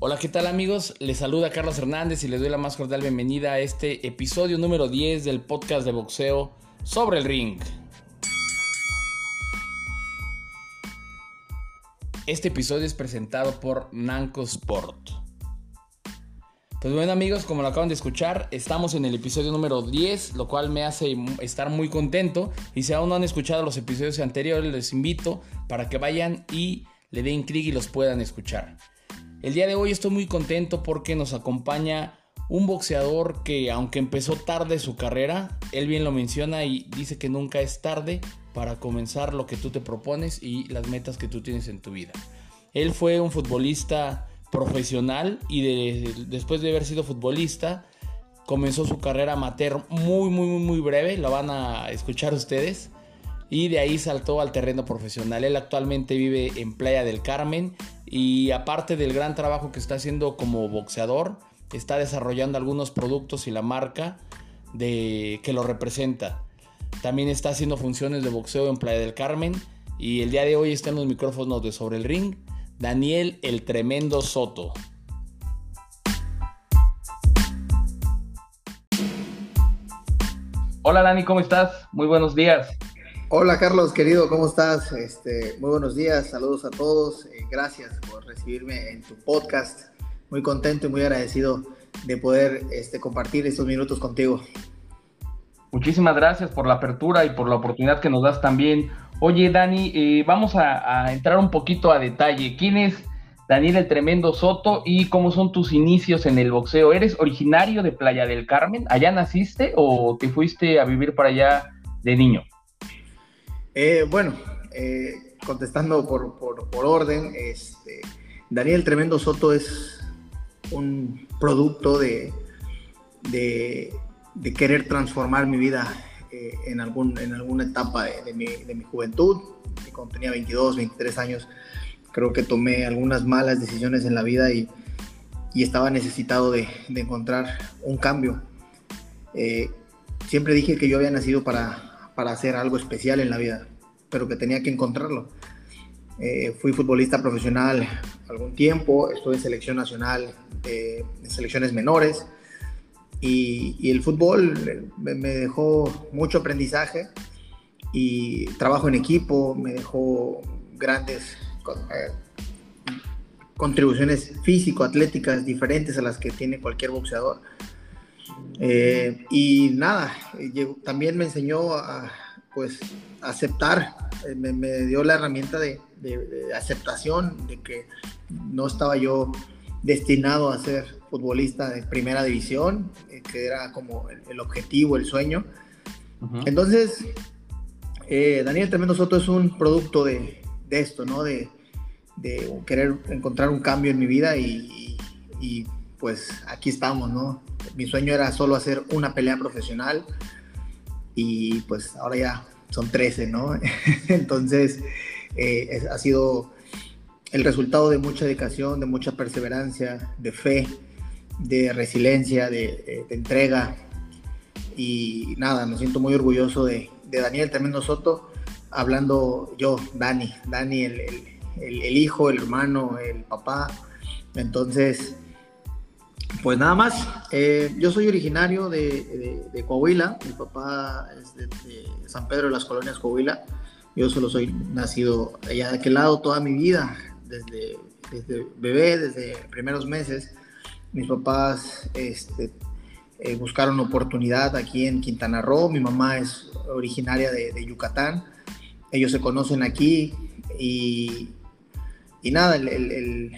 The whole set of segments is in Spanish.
Hola, ¿qué tal amigos? Les saluda Carlos Hernández y les doy la más cordial bienvenida a este episodio número 10 del podcast de boxeo sobre el ring. Este episodio es presentado por Nanco Sport. Pues bueno amigos, como lo acaban de escuchar, estamos en el episodio número 10, lo cual me hace estar muy contento. Y si aún no han escuchado los episodios anteriores, les invito para que vayan y le den clic y los puedan escuchar. El día de hoy estoy muy contento porque nos acompaña un boxeador que aunque empezó tarde su carrera, él bien lo menciona y dice que nunca es tarde para comenzar lo que tú te propones y las metas que tú tienes en tu vida. Él fue un futbolista profesional y después de haber sido futbolista comenzó su carrera amateur muy muy muy muy breve, la van a escuchar ustedes y de ahí saltó al terreno profesional. Él actualmente vive en Playa del Carmen y aparte del gran trabajo que está haciendo como boxeador, está desarrollando algunos productos y la marca de, que lo representa. También está haciendo funciones de boxeo en Playa del Carmen y el día de hoy está en los micrófonos de Sobre el Ring, Daniel el Tremendo Soto. Hola Dani, ¿cómo estás? Muy buenos días. Hola Carlos, querido, ¿cómo estás? Este, muy buenos días, saludos a todos. Eh, gracias por recibirme en tu podcast. Muy contento y muy agradecido de poder este, compartir estos minutos contigo. Muchísimas gracias por la apertura y por la oportunidad que nos das también. Oye, Dani, eh, vamos a, a, entrar un poquito a detalle. ¿Quién es Daniel el Tremendo Soto y cómo son tus inicios en el boxeo? ¿Eres originario de Playa del Carmen? ¿Allá naciste o te fuiste a vivir para allá de niño? Eh, bueno, eh, contestando por, orden, este, Daniel Tremendo Soto es un producto de, de, querer transformar mi vida eh, en, algún, en alguna etapa de, mi, juventud. Cuando tenía 22, 23 años, creo que tomé algunas malas decisiones en la vida y, estaba necesitado de, encontrar un cambio. siempre dije que yo había nacido para, para hacer algo especial en la vida, pero que tenía que encontrarlo. Eh, fui futbolista profesional algún tiempo, estuve en selección nacional, en selecciones menores, y, el fútbol me, dejó mucho aprendizaje y trabajo en equipo, me dejó grandes eh, contribuciones físico-atléticas diferentes a las que tiene cualquier boxeador. Eh, y nada, también me enseñó a pues aceptar, eh, me, dio la herramienta de, aceptación de que no estaba yo destinado a ser futbolista de primera división, eh, que era como el, objetivo, el sueño. Entonces, Daniel Tremendo Soto es un producto de, esto, ¿no? De, querer encontrar un cambio en mi vida y, y pues aquí estamos, ¿no? Mi sueño era solo hacer una pelea profesional y pues ahora ya son 13, ¿no? Entonces eh, ha sido el resultado de mucha dedicación, de mucha perseverancia, de fe, de resiliencia, de, entrega y nada, me siento muy orgulloso de, Daniel Tremendo Soto, hablando yo, Dani, Dani el, el hijo, el hermano, el papá. Entonces, pues nada más, eh, yo soy originario de, Coahuila, mi papá es de, San Pedro de las Colonias Coahuila, yo solo soy nacido allá de aquel lado toda mi vida, desde, bebé, desde primeros meses. Mis papás este, eh, buscaron oportunidad aquí en Quintana Roo, mi mamá es originaria de, Yucatán, ellos se conocen aquí y, nada, el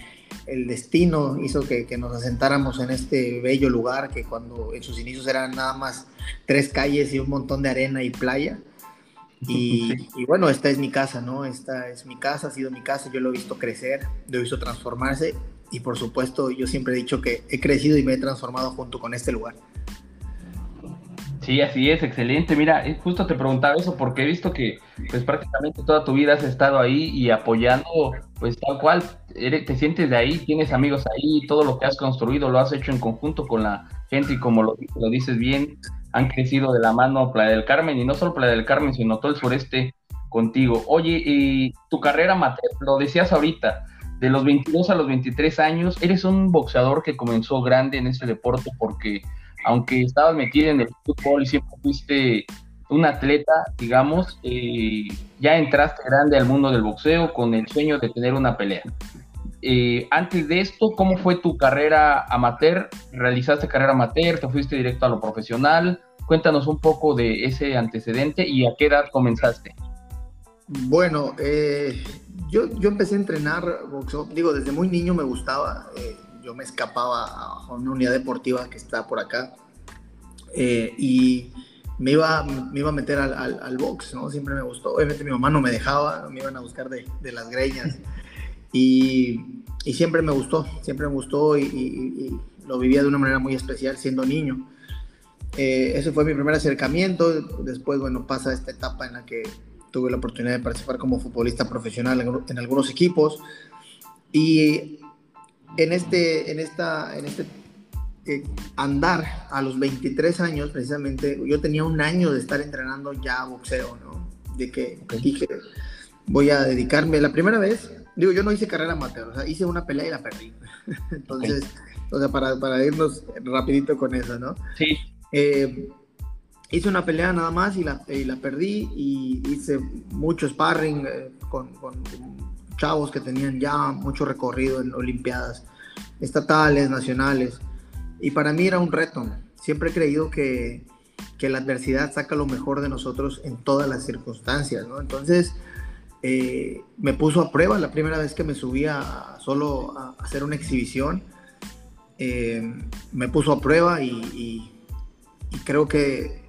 destino hizo que, nos asentáramos en este bello lugar que cuando en sus inicios eran nada más tres calles y un montón de arena y playa. Y, bueno, esta es mi casa, ¿no? Esta es mi casa, ha sido mi casa, yo lo he visto crecer, lo he visto transformarse y por supuesto yo siempre he dicho que he crecido y me he transformado junto con este lugar. Sí, así es, excelente. Mira, eh, justo te preguntaba eso porque he visto que pues prácticamente toda tu vida has estado ahí y apoyando pues tal cual, te sientes de ahí, tienes amigos ahí, todo lo que has construido lo has hecho en conjunto con la gente y como lo, lo dices bien, han crecido de la mano Playa del Carmen y no solo Playa del Carmen, sino todo el sureste contigo. Oye, y tu carrera, Mateo, lo decías ahorita, de los 22 a los 23 años, eres un boxeador que comenzó grande en este deporte porque aunque estabas metido en el fútbol y siempre fuiste un atleta, digamos, eh, ya entraste grande al mundo del boxeo con el sueño de tener una pelea. Eh, antes de esto, ¿cómo fue tu carrera amateur? ¿Realizaste carrera amateur? ¿Te fuiste directo a lo profesional? Cuéntanos un poco de ese antecedente y a qué edad comenzaste. Bueno, eh, yo, yo, empecé a entrenar boxeo, digo, desde muy niño me gustaba, yo me escapaba a una unidad deportiva que está por acá y me iba, me iba a meter al, box, ¿no? Siempre me gustó, obviamente mi mamá no me dejaba, me iban a buscar de, de las greñas. Y, siempre me gustó, siempre me gustó y, lo vivía de una manera muy especial siendo niño. Eh, ese fue mi primer acercamiento. Después, bueno, pasa esta etapa en la que tuve la oportunidad de participar como futbolista profesional en, algunos equipos. Y en este, en esta, en este eh, andar a los 23 años, precisamente, yo tenía un año de estar entrenando ya boxeo, ¿no? De que dije, voy a dedicarme. La primera vez Digo, yo no hice carrera amateur, o sea, hice una pelea y la perdí. Entonces, o sea, para, para, irnos rapidito con eso, ¿no? Sí. Eh, hice una pelea nada más y la, y la perdí y hice mucho sparring eh, con, con, chavos que tenían ya mucho recorrido en Olimpiadas estatales, nacionales. Y para mí era un reto. Siempre he creído que, que la adversidad saca lo mejor de nosotros en todas las circunstancias. Entonces, eh, me puso a prueba la primera vez que me subía solo a hacer una exhibición. Eh, me puso a prueba y, creo que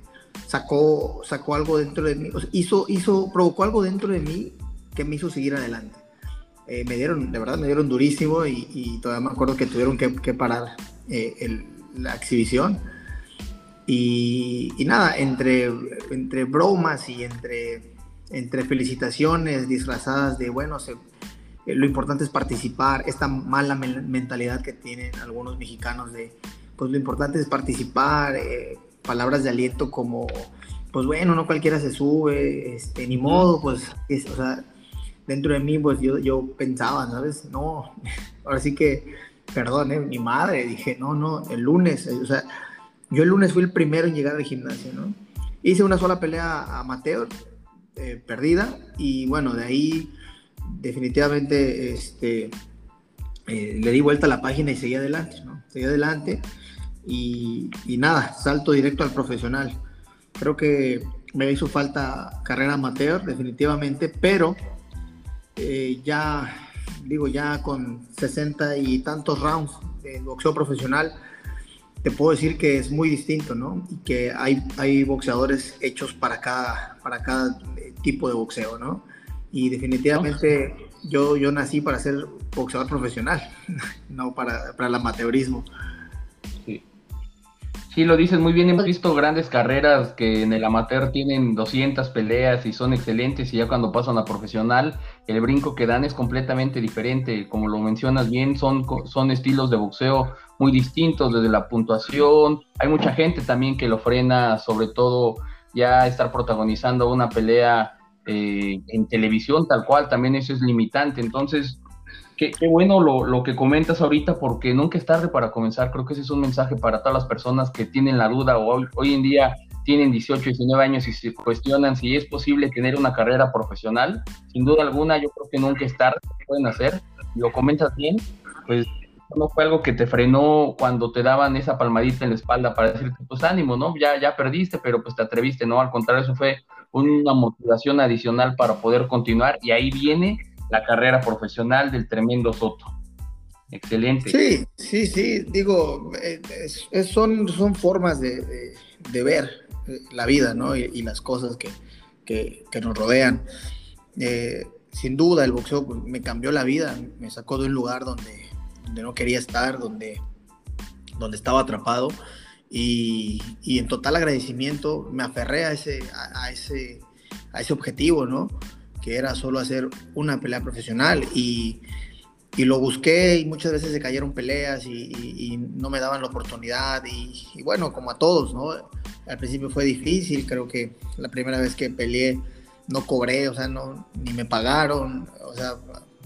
sacó, sacó algo dentro de mí, hizo, hizo, provocó algo dentro de mí que me hizo seguir adelante. Eh, me dieron, de verdad, me dieron durísimo y, todavía me acuerdo que tuvieron que, parar la exhibición. Y, y, nada, entre, entre bromas y entre entre felicitaciones disfrazadas de, bueno, eh, lo importante es participar, esta mala mentalidad que tienen algunos mexicanos de, pues lo importante es participar, eh, palabras de aliento como, pues bueno, no cualquiera se sube, este, ni modo, pues, o sea, dentro de mí, pues yo, yo pensaba, ¿sabes? No, ahora sí que, perdón, ¿eh? mi madre, dije, no, no, el lunes, o sea, yo el lunes fui el primero en llegar al gimnasio, ¿no? Hice una sola pelea amateur, eh, perdida y bueno, de ahí definitivamente este, eh, le di vuelta a la página y seguí adelante, ¿no? Seguí adelante y, nada, salto directo al profesional. Creo que me hizo falta carrera amateur, definitivamente, pero eh, ya, digo, ya con 60 y tantos rounds de boxeo profesional, te puedo decir que es muy distinto, ¿no? Y que hay, hay boxeadores hechos para cada, para cada tipo de boxeo, ¿no? Y definitivamente yo, yo nací para ser boxeador profesional, no para, para el amateurismo. Sí. lo dices muy bien. Hemos visto grandes carreras que en el amateur tienen 200 peleas y son excelentes y ya cuando pasan a profesional, el brinco que dan es completamente diferente. Como lo mencionas bien, son, son estilos de boxeo muy distintos desde la puntuación. Hay mucha gente también que lo frena, sobre todo ya estar protagonizando una pelea eh, en televisión tal cual, también eso es limitante. Entonces, qué, bueno lo, lo, que comentas ahorita, porque nunca es tarde para comenzar. Creo que ese es un mensaje para todas las personas que tienen la duda o hoy, hoy en día tienen 18, 19 años y se cuestionan si es posible tener una carrera profesional. Sin duda alguna, yo creo que nunca es tarde, pueden hacer. Lo comentas bien, pues no fue algo que te frenó cuando te daban esa palmadita en la espalda para decirte, pues ánimo, ¿no? Ya, ya perdiste, pero pues te atreviste, ¿no? Al contrario, eso fue una motivación adicional para poder continuar y ahí viene la carrera profesional del tremendo Soto. Excelente. Sí, sí, sí, digo, eh, son, son formas de, ver eh, la vida, ¿no? Y, las cosas que, nos rodean. Eh, sin duda, el boxeo me cambió la vida, me sacó de un lugar donde donde no quería estar, donde, donde estaba atrapado. Y, y en total agradecimiento me aferré a ese, a, ese, a ese objetivo, ¿no? Que era solo hacer una pelea profesional y, y lo busqué y muchas veces se cayeron peleas y, no me daban la oportunidad y, bueno, como a todos, ¿no? Al principio fue difícil, creo que la primera vez que peleé no cobré, o sea, no, ni me pagaron, o sea,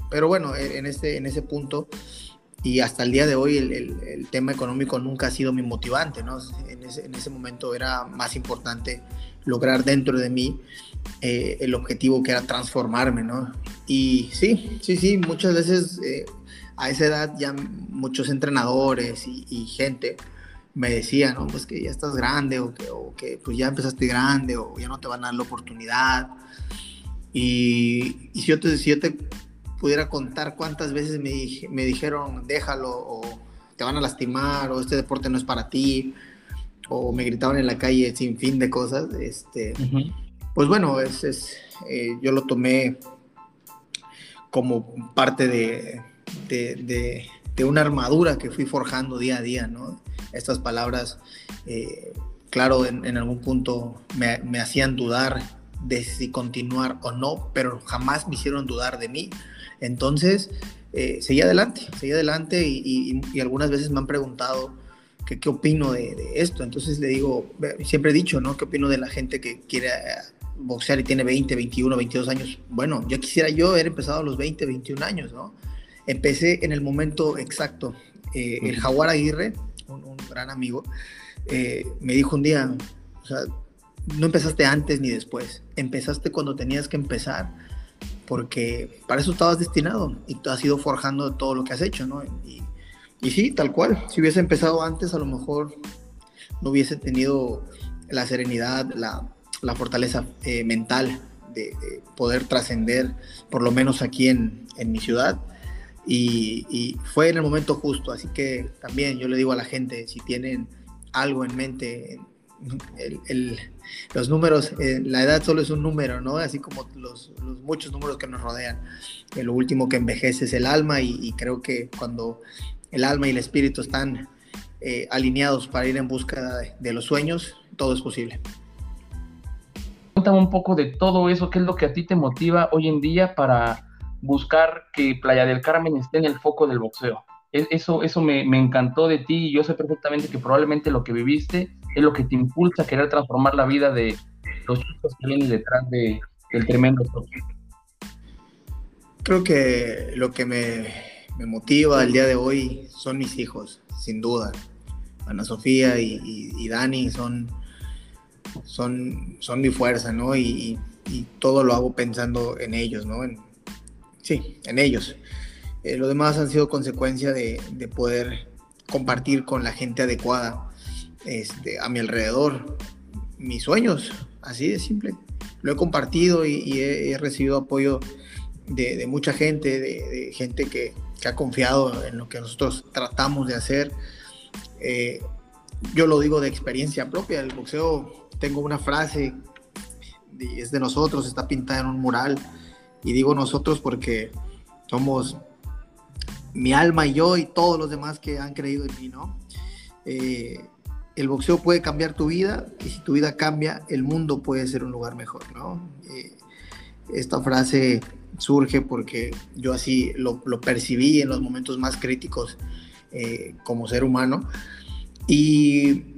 pero bueno, en ese, en ese punto y hasta el día de hoy el, tema económico nunca ha sido mi motivante, ¿no? En ese momento era más importante lograr dentro de mí eh, el objetivo que era transformarme, ¿no? Y sí, sí, sí, muchas veces eh, a esa edad ya muchos entrenadores y, y, gente me decían, ¿no? Pues que ya estás grande o que, o que, pues ya empezaste grande o ya no te van a dar la oportunidad. Y, y si, yo te, si yo te pudiera contar cuántas veces me, me dijeron, déjalo, o te van a lastimar, o este deporte no es para ti, o me gritaban en la calle sin fin de cosas, este, pues bueno, es, es eh, yo lo tomé como parte de, de, de, una armadura que fui forjando día a día, ¿no? Estas palabras, eh, claro, en, algún punto me, me hacían dudar de si continuar o no, pero jamás me hicieron dudar de mí entonces, eh, seguí adelante, seguí adelante y, algunas veces me han preguntado que, qué opino de, esto. Entonces le digo, siempre he dicho, ¿no? ¿Qué opino de la gente que quiere boxear y tiene 20, 21, 22 años? Bueno, yo quisiera yo haber empezado a los 20, 21 años, ¿no? Empecé en el momento exacto. Eh, el Jaguar Aguirre, un, gran amigo, me dijo un día, o sea, no empezaste antes ni después, empezaste cuando tenías que empezar porque para eso estabas destinado y tú has ido forjando todo lo que has hecho, ¿no? Y, y sí, tal cual, si hubiese empezado antes, a lo mejor no hubiese tenido la serenidad, la, la fortaleza eh, mental de, poder trascender, por lo menos aquí en, en mi ciudad. Y, fue en el momento justo, así que también yo le digo a la gente, si tienen algo en mente, los números, eh, la edad solo es un número, ¿no? Así como los, muchos números que nos rodean. Eh, lo último que envejece es el alma y, creo que cuando el alma y el espíritu están alineados para ir en busca de, los sueños, todo es posible. Cuéntame un poco de todo eso, qué es lo que a ti te motiva hoy en día para buscar que Playa del Carmen esté en el foco del boxeo. E, eso, eso me, me encantó de ti y yo sé perfectamente que probablemente lo que viviste es lo que te impulsa a querer transformar la vida de los chicos que vienen detrás de, del tremendo Creo que lo que me, me, motiva el día de hoy son mis hijos, sin duda. Ana Sofía y, Dani son, son, son mi fuerza, ¿no? Y, todo lo hago pensando en ellos, ¿no? Sí, en ellos. Eh, lo demás han sido consecuencia de, de poder compartir con la gente adecuada este, a mi alrededor mis sueños, así de simple. Lo he compartido y, he, recibido apoyo de, mucha gente, de, gente que, ha confiado en lo que nosotros tratamos de hacer. Eh, yo lo digo de experiencia propia, el boxeo, tengo una frase, es de nosotros, está pintada en un mural, y digo nosotros porque somos mi alma y yo y todos los demás que han creído en mí, ¿no? Eh, el boxeo puede cambiar tu vida y si tu vida cambia, el mundo puede ser un lugar mejor, ¿no? Eh, esta frase surge porque yo así lo, percibí en los momentos más críticos eh, como ser humano y,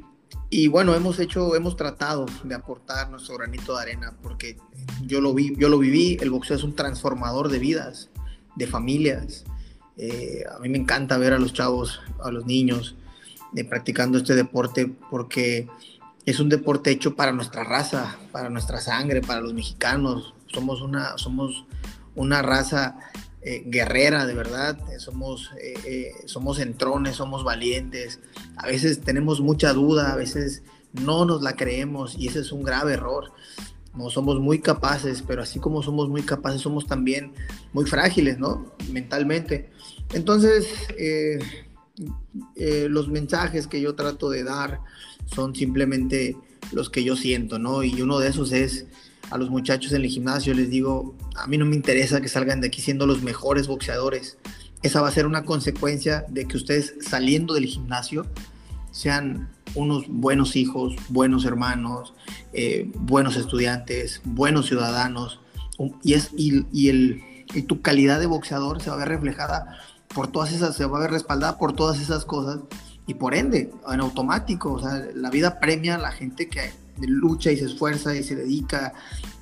y, bueno, hemos hecho, hemos tratado de aportar nuestro granito de arena porque yo lo, vi, yo lo viví, el boxeo es un transformador de vidas, de familias. Eh, a mí me encanta ver a los chavos, a los niños, de practicando este deporte porque es un deporte hecho para nuestra raza, para nuestra sangre, para los mexicanos. Somos una, somos una raza eh, guerrera, de verdad. Somos, eh, eh, somos entrones, somos valientes. A veces tenemos mucha duda, a veces no nos la creemos y ese es un grave error. No somos muy capaces, pero así como somos muy capaces, somos también muy frágiles, ¿no? Mentalmente. Entonces, eh, los mensajes que yo trato de dar son simplemente los que yo siento, ¿no? Y uno de esos es a los muchachos en el gimnasio, les digo, a mí no me interesa que salgan de aquí siendo los mejores boxeadores. Esa va a ser una consecuencia de que ustedes saliendo del gimnasio sean unos buenos hijos, buenos hermanos, eh, buenos estudiantes, buenos ciudadanos. Y, es, y, el, y tu calidad de boxeador se va a ver reflejada por todas esas, se va a ver respaldada por todas esas cosas y por ende, en automático, la vida premia a la gente que lucha y se esfuerza y se dedica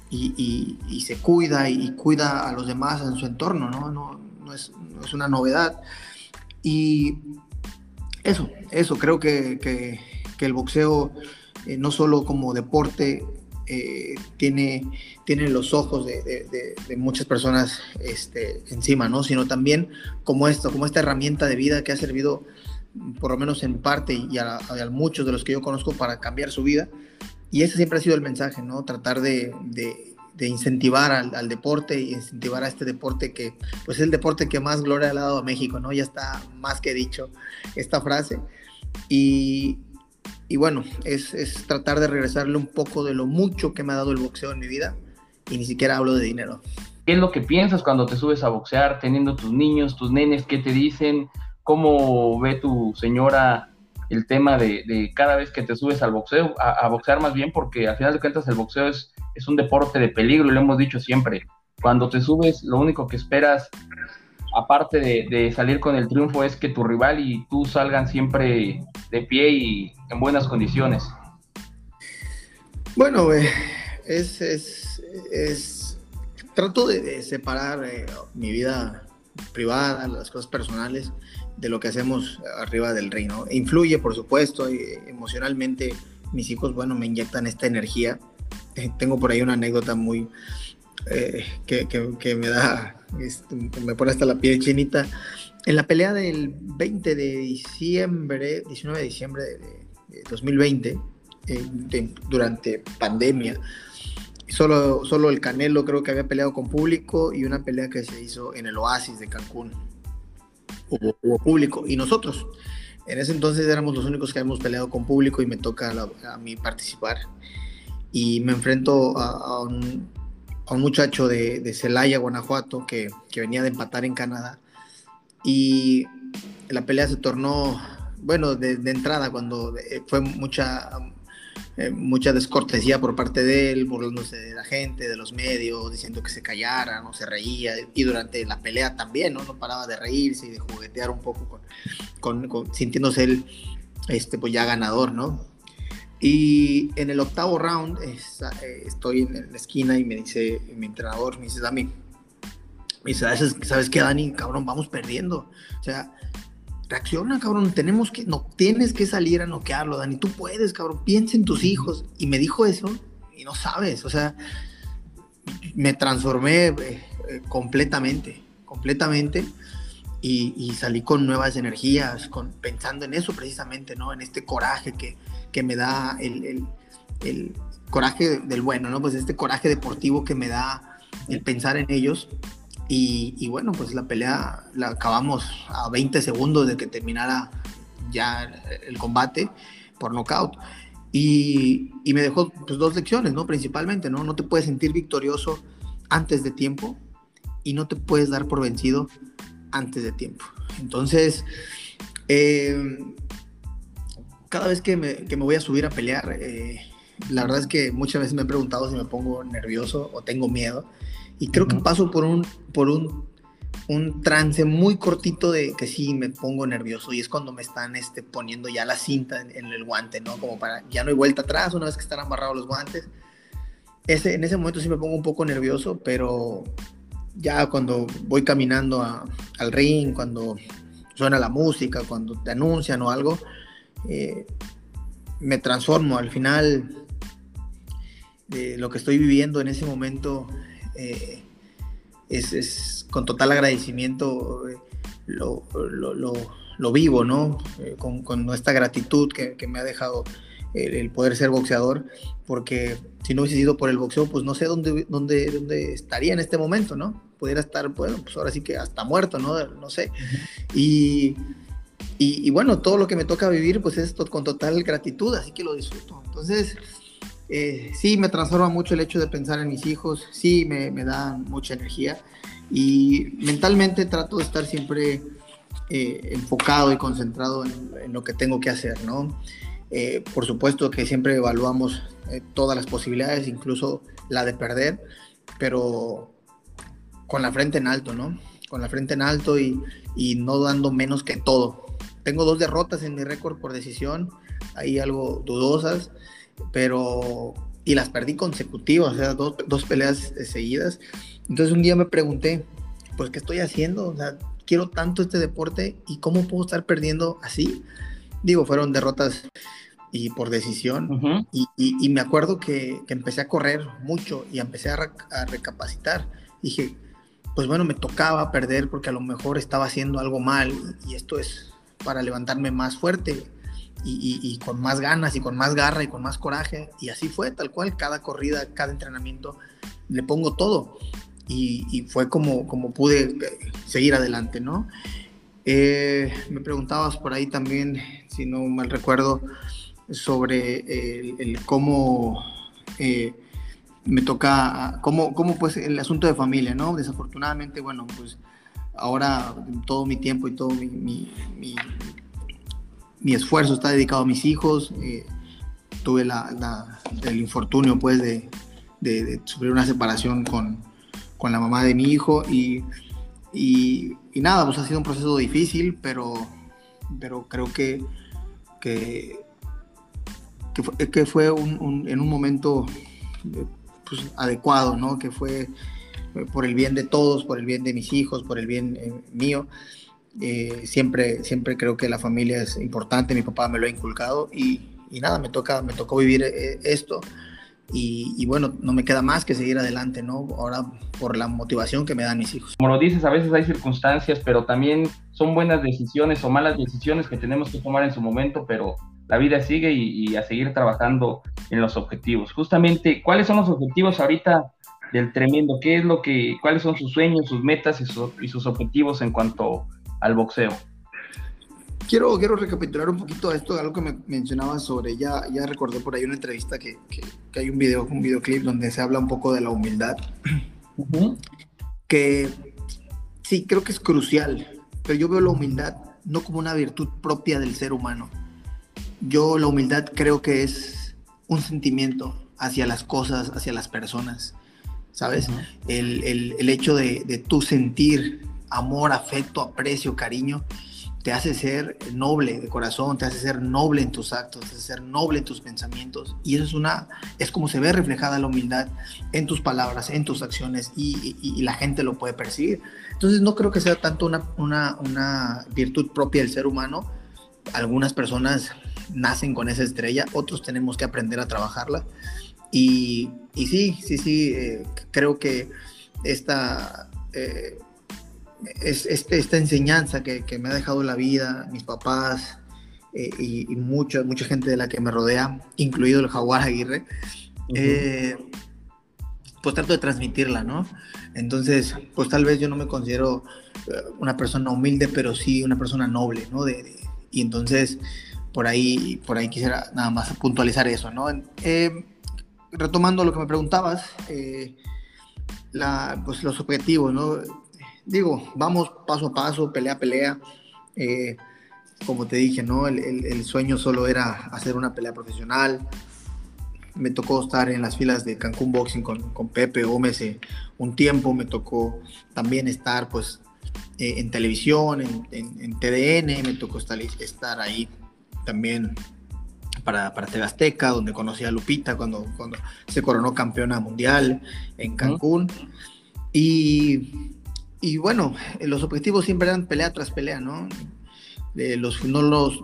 y, y, se cuida y, cuida a los demás en su entorno, ¿no? No, no es, no es una novedad. Y eso, eso, creo que, que, que el boxeo, eh, no solo como deporte, eh, tiene, tiene los ojos de, de, de, muchas personas este, encima, ¿no? Sino también como esto, como esta herramienta de vida que ha servido, por lo menos en parte, y a, a muchos de los que yo conozco para cambiar su vida. Y ese siempre ha sido el mensaje, ¿no? Tratar de, de incentivar al, al, deporte y incentivar a este deporte que pues es el deporte que más gloria ha dado a México, ¿no? Ya está más que dicho esta frase. Y, y bueno, es, es, tratar de regresarle un poco de lo mucho que me ha dado el boxeo en mi vida y ni siquiera hablo de dinero. ¿Qué es lo que piensas cuando te subes a boxear, teniendo tus niños, tus nenes? ¿Qué te dicen? ¿Cómo ve tu señora el tema de, cada vez que te subes al boxeo, a, boxear más bien? Porque al final de cuentas el boxeo es, un deporte de peligro y lo hemos dicho siempre. Cuando te subes, lo único que esperas aparte de, salir con el triunfo, es que tu rival y tú salgan siempre de pie y en buenas condiciones. Bueno, eh, es, es, trato de, de separar eh, mi vida privada, las cosas personales, de lo que hacemos arriba del reino. Influye, por supuesto, emocionalmente mis hijos, bueno, me inyectan esta energía. Eh, tengo por ahí una anécdota muy, eh, que, que, me da, este, me pone hasta la piel chinita. En la pelea del 20 de diciembre, 19 de diciembre de, de 2020, eh, durante pandemia, solo, solo el Canelo creo que había peleado con público y una pelea que se hizo en el Oasis de Cancún. Hubo, público y nosotros. En ese entonces éramos los únicos que habíamos peleado con público y me toca a, mí participar. Y me enfrento a, un, muchacho de, Celaya, Guanajuato, que, venía de empatar en Canadá. Y la pelea se tornó, bueno, de, de entrada, cuando eh, fue mucha, eh, mucha descortesía por parte de él, burlándose de la gente, de los medios, diciendo que se callara, no se reía. Y durante la pelea también, ¿no? No paraba de reírse y de juguetear un poco, con, sintiéndose él, este, pues ya ganador, ¿no? Y en el octavo round eh, estoy en la esquina y me dice mi entrenador, me dice, Dani, me dice, ¿sabes qué, Dani? Cabrón, vamos perdiendo. O sea, reacciona, cabrón, tenemos que, no, tienes que salir a noquearlo, Dani, tú puedes, cabrón, piensa en tus hijos. Y me dijo eso y no sabes, o sea, me transformé eh, eh, completamente, completamente. Y, y, salí con nuevas energías, con, pensando en eso precisamente, ¿no? En este coraje que, que me da el, el, el, coraje del bueno, ¿no? Pues este coraje deportivo que me da el pensar en ellos. Y, bueno, pues la pelea la acabamos a 20 segundos de que terminara ya el combate por nocaut. Y, me dejó pues, dos lecciones, ¿no? Principalmente, ¿no? No te puedes sentir victorioso antes de tiempo y no te puedes dar por vencido antes de tiempo. Entonces, eh, cada vez que me, que me, voy a subir a pelear, eh, la verdad es que muchas veces me he preguntado si me pongo nervioso o tengo miedo. Y creo uh -huh. que paso por un, por un, un trance muy cortito de que sí me pongo nervioso. Y es cuando me están este, poniendo ya la cinta en, en, el guante, ¿no? Como para, ya no hay vuelta atrás una vez que están amarrados los guantes. Ese, en ese momento sí me pongo un poco nervioso, pero ya cuando voy caminando a, al ring, cuando suena la música, cuando te anuncian o algo, eh, me transformo. Al final, eh, lo que estoy viviendo en ese momento eh, es, es, con total agradecimiento eh, lo, lo, lo, lo, vivo, ¿no? Eh, con, con, esta gratitud que, que me ha dejado el, el, poder ser boxeador, porque si no hubiese sido por el boxeo, pues no sé dónde, dónde, dónde estaría en este momento, ¿no? Pudiera estar, bueno, pues ahora sí que hasta muerto, ¿no? No sé. Y y, y, bueno, todo lo que me toca vivir, pues es con total gratitud, así que lo disfruto. Entonces, eh, sí, me transforma mucho el hecho de pensar en mis hijos, sí, me, me da mucha energía y mentalmente trato de estar siempre eh, enfocado y concentrado en, en, lo que tengo que hacer, ¿no? Eh, por supuesto que siempre evaluamos eh, todas las posibilidades, incluso la de perder, pero con la frente en alto, ¿no? Con la frente en alto y, y no dando menos que todo, tengo dos derrotas en mi récord por decisión, ahí algo dudosas, pero... Y las perdí consecutivas, o sea, dos, dos peleas seguidas. Entonces un día me pregunté, pues, ¿qué estoy haciendo? O sea, quiero tanto este deporte y cómo puedo estar perdiendo así. Digo, fueron derrotas y por decisión. y, me acuerdo que, empecé a correr mucho y empecé a, a, recapacitar. Dije, pues bueno, me tocaba perder porque a lo mejor estaba haciendo algo mal y esto es para levantarme más fuerte y, con más ganas y con más garra y con más coraje. Y así fue, tal cual, cada corrida, cada entrenamiento, le pongo todo. Y, fue como, como pude eh, seguir adelante, ¿no? Eh, me preguntabas por ahí también, si no mal recuerdo, sobre el, cómo eh, me toca, cómo, cómo pues el asunto de familia, ¿no? Desafortunadamente, bueno, pues ahora todo mi tiempo y todo mi, mi esfuerzo está dedicado a mis hijos. Eh, tuve el infortunio, pues, de, sufrir una separación con, con, la mamá de mi hijo y, y, nada, pues ha sido un proceso difícil, pero, pero creo que, que, que fue, un, en un momento pues, adecuado, ¿no? Que fue por el bien de todos, por el bien de mis hijos, por el bien eh, mío. Eh, siempre, siempre creo que la familia es importante, mi papá me lo ha inculcado y, nada, me, toca, me tocó vivir eh, esto y, bueno, no me queda más que seguir adelante, ¿no? Ahora por la motivación que me dan mis hijos. Como lo dices, a veces hay circunstancias, pero también son buenas decisiones o malas decisiones que tenemos que tomar en su momento, pero la vida sigue y, a seguir trabajando en los objetivos. Justamente, ¿cuáles son los objetivos ahorita del tremendo? ¿Qué es lo que, cuáles son sus sueños, sus metas y, y sus objetivos en cuanto al boxeo. Quiero, quiero recapitular un poquito esto, algo que me mencionabas sobre, ya, ya recordé por ahí una entrevista que, que, hay un video, un videoclip donde se habla un poco de la humildad, que sí, creo que es crucial, pero yo veo la humildad no como una virtud propia del ser humano. Yo la humildad creo que es un sentimiento hacia las cosas, hacia las personas, ¿sabes? el, el, el, hecho de, de tú sentir amor, afecto, aprecio, cariño, te hace ser noble de corazón, te hace ser noble en tus actos, te hace ser noble en tus pensamientos. Y eso es una, es como se ve reflejada la humildad en tus palabras, en tus acciones y, la gente lo puede percibir. Entonces no creo que sea tanto una, una, una, virtud propia del ser humano. Algunas personas nacen con esa estrella, otros tenemos que aprender a trabajarla. Y, y sí, sí, sí, eh, creo que esta... Eh, es, esta enseñanza que, me ha dejado la vida, mis papás eh, y, mucha, mucha gente de la que me rodea, incluido el jaguar Aguirre, eh, pues trato de transmitirla, ¿no? Entonces, pues tal vez yo no me considero eh, una persona humilde, pero sí una persona noble, ¿no? y entonces, por ahí, por ahí quisiera nada más puntualizar eso, ¿no? retomando lo que me preguntabas, la, pues los objetivos, ¿no? Digo, vamos paso a paso, pelea a pelea. Eh, como te dije, ¿no? El, sueño solo era hacer una pelea profesional. Me tocó estar en las filas de Cancún Boxing con, Pepe Gómez eh, un tiempo. Me tocó también estar, pues, eh, en televisión, en, TDN. Me tocó estar, estar ahí también para, para TV Azteca, donde conocí a Lupita cuando, cuando se coronó campeona mundial en Cancún. Y y bueno, eh, los objetivos siempre eran pelea tras pelea, ¿no? los, no los,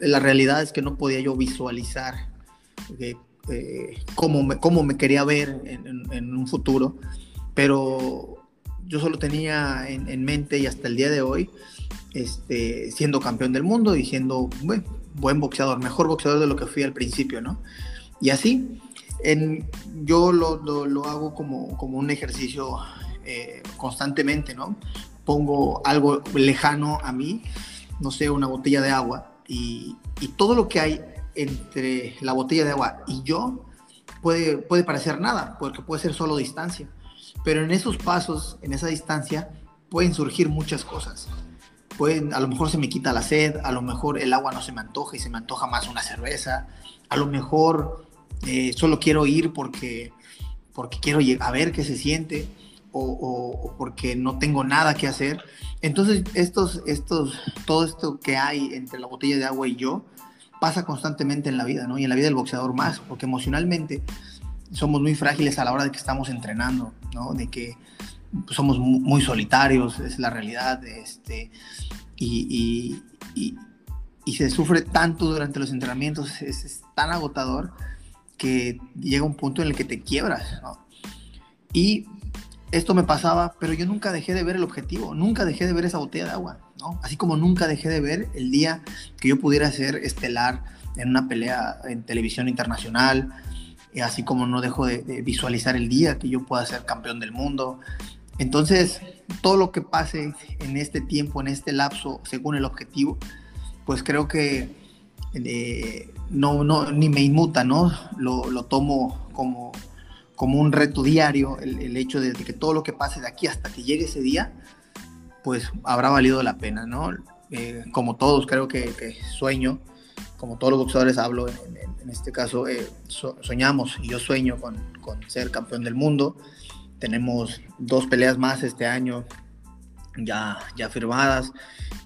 la realidad es que no podía yo visualizar eh, cómo, me, cómo, me, quería ver en, un futuro, pero yo solo tenía en, mente y hasta el día de hoy este, siendo campeón del mundo y siendo buen boxeador, mejor boxeador de lo que fui al principio, ¿no? Y así, yo lo, lo, lo hago como, como un ejercicio eh, constantemente, ¿no? Pongo algo lejano a mí, no sé, una botella de agua, y, todo lo que hay entre la botella de agua y yo puede, puede parecer nada, porque puede ser solo distancia. Pero en esos pasos, en esa distancia, pueden surgir muchas cosas. Pueden, a lo mejor se me quita la sed, a lo mejor el agua no se me antoja y se me antoja más una cerveza, a lo mejor eh, solo quiero ir porque, porque quiero a ver qué se siente o, porque no tengo nada que hacer. Entonces, estos, estos, todo esto que hay entre la botella de agua y yo pasa constantemente en la vida, ¿no? Y en la vida del boxeador más, porque emocionalmente somos muy frágiles a la hora de que estamos entrenando, ¿no? De que somos muy solitarios, es la realidad, este, y, y, y, se sufre tanto durante los entrenamientos, es, tan agotador que llega un punto en el que te quiebras, ¿no? Y esto me pasaba, pero yo nunca dejé de ver el objetivo, nunca dejé de ver esa botella de agua, ¿no? Así como nunca dejé de ver el día que yo pudiera ser estelar en una pelea en televisión internacional, y así como no dejo de, visualizar el día que yo pueda ser campeón del mundo, entonces, todo lo que pase en este tiempo, en este lapso, según el objetivo, pues creo que eh, no, ni me inmuta, ¿no? Lo tomo como, como un reto diario, el, el, hecho de que todo lo que pase de aquí hasta que llegue ese día, pues habrá valido la pena, ¿no? Eh, como todos, creo que, que, sueño, como todos los boxeadores hablo, en, en, en este caso, eh, so, soñamos, y yo sueño con, con ser campeón del mundo, tenemos dos peleas más este año ya, ya firmadas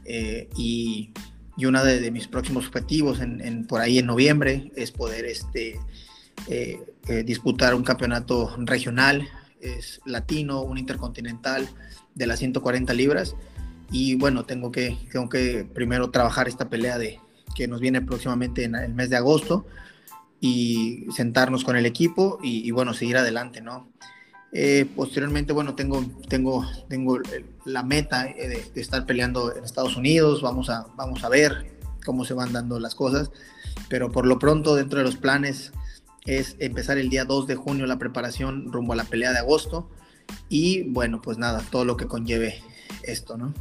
eh, y, y uno de, de, mis próximos objetivos en, por ahí en noviembre es poder este, disputar un campeonato regional, es latino, un intercontinental de las 140 libras. Y bueno, tengo que, tengo que primero trabajar esta pelea de, que nos viene próximamente en el mes de agosto y sentarnos con el equipo y, y bueno, seguir adelante, ¿no? Eh, posteriormente, bueno, tengo, tengo, tengo la meta de, de, estar peleando en Estados Unidos, vamos a, vamos a ver cómo se van dando las cosas, pero por lo pronto dentro de los planes es empezar el día 2 de junio la preparación rumbo a la pelea de agosto y bueno, pues nada, todo lo que conlleve esto, ¿no?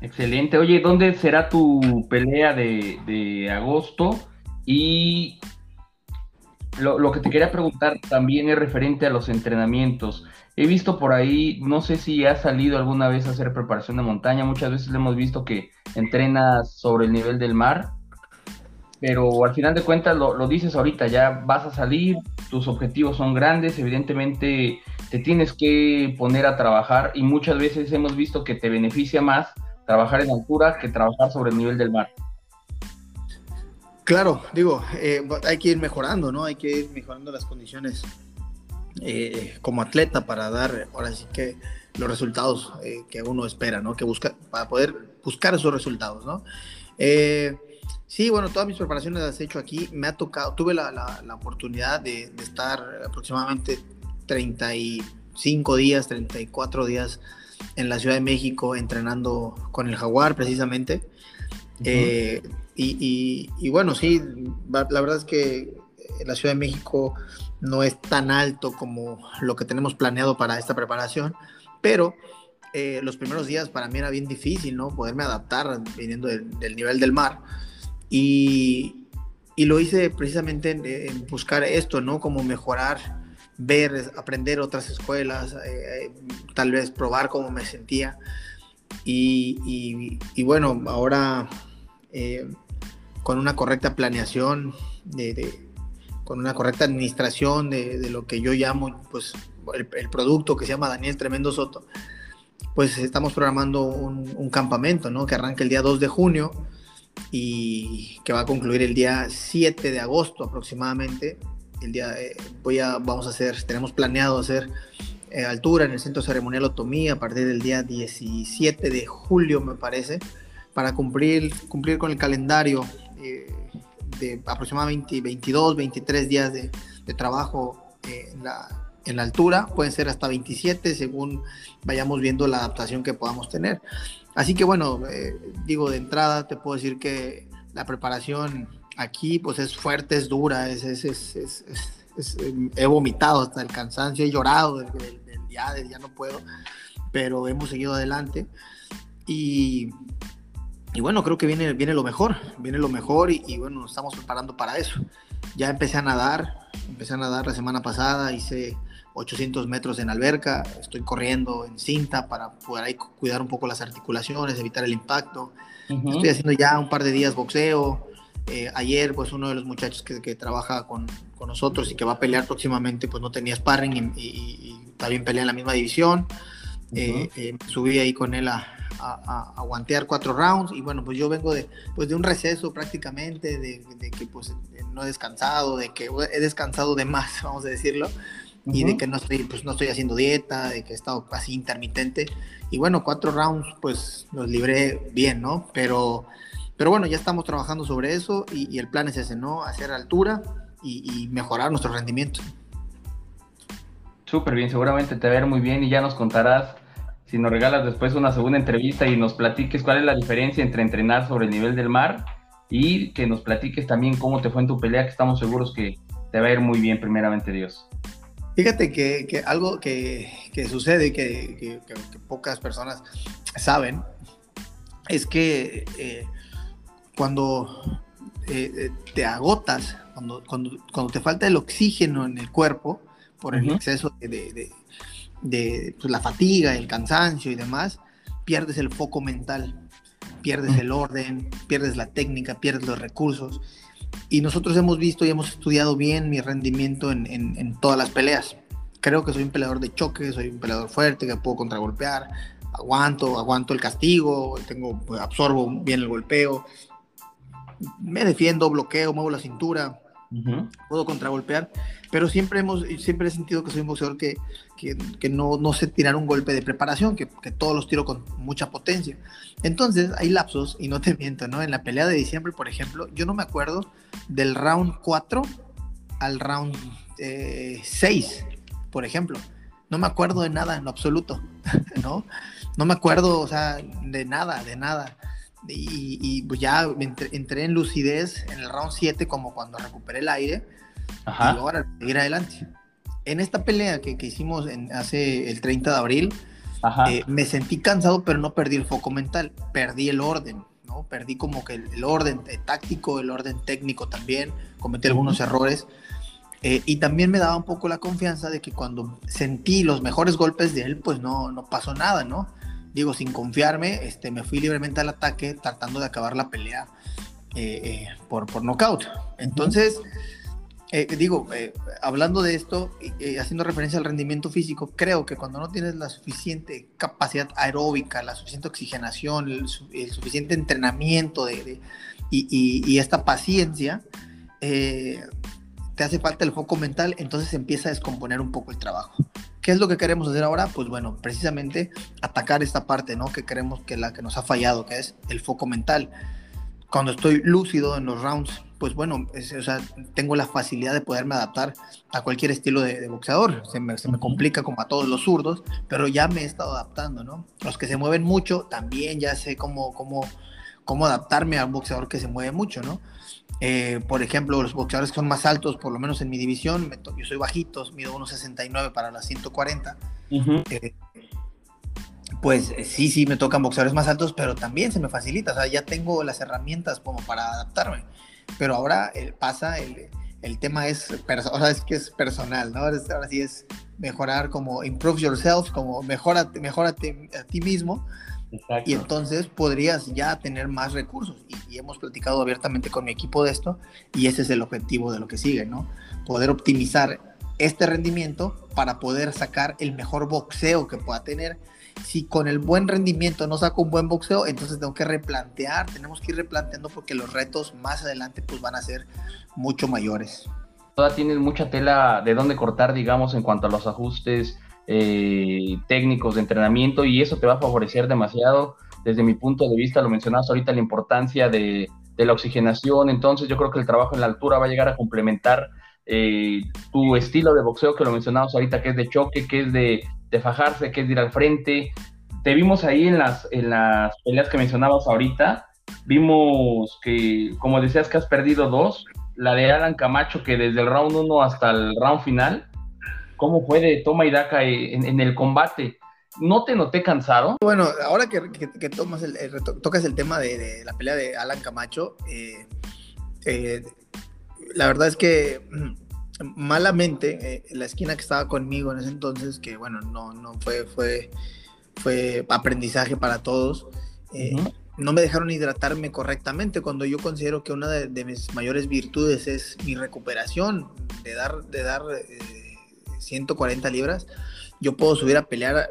Excelente. Oye, ¿dónde será tu pelea de, de agosto? Y lo, lo, que te quería preguntar también es referente a los entrenamientos. He visto por ahí, no sé si has salido alguna vez a hacer preparación de montaña, muchas veces le hemos visto que entrenas sobre el nivel del mar, pero al final de cuentas lo, lo, dices ahorita, ya vas a salir, tus objetivos son grandes, evidentemente te tienes que poner a trabajar y muchas veces hemos visto que te beneficia más trabajar en altura que trabajar sobre el nivel del mar. Claro, digo, eh, hay que ir mejorando, ¿no? Hay que ir mejorando las condiciones eh, como atleta para dar, ahora sí que los resultados eh, que uno espera, ¿no? Que busca, para poder buscar esos resultados, ¿no? Eh, sí, bueno, todas mis preparaciones las he hecho aquí. Me ha tocado, tuve la, la, la oportunidad de, de, estar aproximadamente 35 días, 34 días en la Ciudad de México entrenando con el Jaguar, precisamente. Uh -huh. Y, y, y, bueno, sí, la verdad es que la Ciudad de México no es tan alto como lo que tenemos planeado para esta preparación, pero eh, los primeros días para mí era bien difícil, ¿no? Poderme adaptar viniendo del, del nivel del mar. Y, y, lo hice precisamente en, buscar esto, ¿no? Como mejorar, ver, aprender otras escuelas, eh, tal vez probar cómo me sentía. Y, y bueno, ahora... Eh, con una correcta planeación, de, con una correcta administración de, lo que yo llamo pues, el, el, producto que se llama Daniel Tremendo Soto, pues estamos programando un, un, campamento ¿no? que arranca el día 2 de junio y que va a concluir el día 7 de agosto aproximadamente. El día, eh, voy a, vamos a hacer, tenemos planeado hacer eh, altura en el Centro Ceremonial Otomí a partir del día 17 de julio, me parece, para cumplir, cumplir con el calendario eh, de aproximadamente 22, 23 días de, trabajo en, la, en, la, altura, pueden ser hasta 27 según vayamos viendo la adaptación que podamos tener. Así que bueno, eh, digo de entrada, te puedo decir que la preparación aquí pues es fuerte, es dura, es, es, es, es he vomitado hasta el cansancio, he llorado del, del, del día, ya no puedo, pero hemos seguido adelante y y bueno, creo que viene, viene lo mejor, viene lo mejor y, y, bueno, nos estamos preparando para eso. Ya empecé a nadar, empecé a nadar la semana pasada, hice 800 metros en alberca, estoy corriendo en cinta para poder ahí cuidar un poco las articulaciones, evitar el impacto. Uh -huh. Estoy haciendo ya un par de días boxeo. Eh, ayer, pues uno de los muchachos que, que trabaja con, con, nosotros y que va a pelear próximamente, pues no tenía sparring y, y, y también pelea en la misma división. Uh -huh. eh, eh, subí ahí con él a, a, a, guantear cuatro rounds y bueno, pues yo vengo de, pues de un receso prácticamente, de, de, que pues no he descansado, de que he descansado de más, vamos a decirlo, y de que no estoy, pues no estoy haciendo dieta, de que he estado casi intermitente. Y bueno, cuatro rounds, pues los libré bien, ¿no? Pero, pero bueno, ya estamos trabajando sobre eso y, el plan es ese, ¿no? Hacer altura y, mejorar nuestro rendimiento. Súper bien, seguramente te va a ver muy bien y ya nos contarás si nos regalas después una segunda entrevista y nos platiques cuál es la diferencia entre entrenar sobre el nivel del mar y que nos platiques también cómo te fue en tu pelea, que estamos seguros que te va a ir muy bien, primeramente Dios. Fíjate que, algo que, sucede que, que, pocas personas saben es que eh, cuando eh, eh, te agotas, cuando, cuando, te falta el oxígeno en el cuerpo por el exceso de, de, pues, la fatiga, el cansancio y demás, pierdes el foco mental, pierdes el orden, pierdes la técnica, pierdes los recursos y nosotros hemos visto y hemos estudiado bien mi rendimiento en, todas las peleas. Creo que soy un peleador de choque, soy un peleador fuerte, que puedo contragolpear, aguanto, aguanto el castigo, tengo, pues, absorbo bien el golpeo, me defiendo, bloqueo, muevo la cintura, puedo contragolpear, pero siempre, hemos, siempre he sentido que soy un boxeador que, que, no, no, sé tirar un golpe de preparación, que, que, todos los tiro con mucha potencia. Entonces hay lapsos, y no te miento, ¿no? En la pelea de diciembre, por ejemplo, yo no me acuerdo del round 4 al round 6, eh, por ejemplo. No me acuerdo de nada en lo absoluto, ¿no? No me acuerdo, o sea, de nada, de nada. Y, pues ya entré, en lucidez en el round 7 como cuando recuperé el aire Ajá. y ahora seguir adelante. En esta pelea que, que hicimos en, hace el 30 de abril, eh, me sentí cansado, pero no perdí el foco mental, perdí el orden, ¿no? Perdí como que el, orden táctico, el orden técnico también, cometí algunos errores. Eh, y también me daba un poco la confianza de que cuando sentí los mejores golpes de él, pues no, no pasó nada, ¿no? Digo, sin confiarme, este, me fui libremente al ataque tratando de acabar la pelea eh, eh, por, por knockout. Entonces, eh, digo, hablando de esto, haciendo referencia al rendimiento físico, creo que cuando no tienes la suficiente capacidad aeróbica, la suficiente oxigenación, el, suficiente entrenamiento de, y, y, esta paciencia, te hace falta el foco mental, entonces empieza a descomponer un poco el trabajo. ¿Qué es lo que queremos hacer ahora? Pues bueno, precisamente atacar esta parte, ¿no? Que creemos que la que nos ha fallado, que es el foco mental. Cuando estoy lúcido en los rounds, pues bueno, o sea, tengo la facilidad de poderme adaptar a cualquier estilo de, boxeador. Se me, se me, complica como a todos los zurdos, pero ya me he estado adaptando, ¿no? Los que se mueven mucho, también ya sé cómo, cómo, cómo adaptarme a un boxeador que se mueve mucho, ¿no? Eh, por ejemplo, los boxeadores que son más altos, por lo menos en mi división, yo soy bajito, mido 1,69 para las 140. Eh, pues eh, sí, sí, me tocan boxeadores más altos, pero también se me facilita, o sea, ya tengo las herramientas como para adaptarme. Pero ahora pasa, el, el, tema es, o sea, es que es personal, ¿no? Ahora, sí es mejorar como improve yourself, como mejorate, mejorate a ti mismo y entonces podrías ya tener más recursos. Y, hemos platicado abiertamente con mi equipo de esto y ese es el objetivo de lo que sigue, ¿no? Poder optimizar este rendimiento para poder sacar el mejor boxeo que pueda tener. Si con el buen rendimiento no saco un buen boxeo, entonces tengo que replantear, tenemos que ir replanteando porque los retos más adelante pues van a ser mucho mayores. Toda tienes mucha tela de dónde cortar, digamos, en cuanto a los ajustes, eh, técnicos de entrenamiento y eso te va a favorecer demasiado. Desde mi punto de vista, lo mencionabas ahorita, la importancia de, la oxigenación, entonces yo creo que el trabajo en la altura va a llegar a complementar eh, tu estilo de boxeo que lo mencionabas ahorita, que es de choque, que es de, fajarse, que es de ir al frente. Te vimos ahí en las, en las peleas que mencionabas ahorita, vimos que, como decías, que has perdido dos, la de Alan Camacho, que desde el round 1 hasta el round final, cómo fue de toma y daca en, el combate. ¿No te noté cansado? Bueno, ahora que, tomas el, tocas el tema de, la pelea de Alan Camacho, eh, eh, la verdad es que mm, malamente eh, la esquina que estaba conmigo en ese entonces, que bueno, no, no fue, fue, fue aprendizaje para todos. No me dejaron hidratarme correctamente cuando yo considero que una de, mis mayores virtudes es mi recuperación, de dar, de dar 140 libras, yo puedo subir a pelear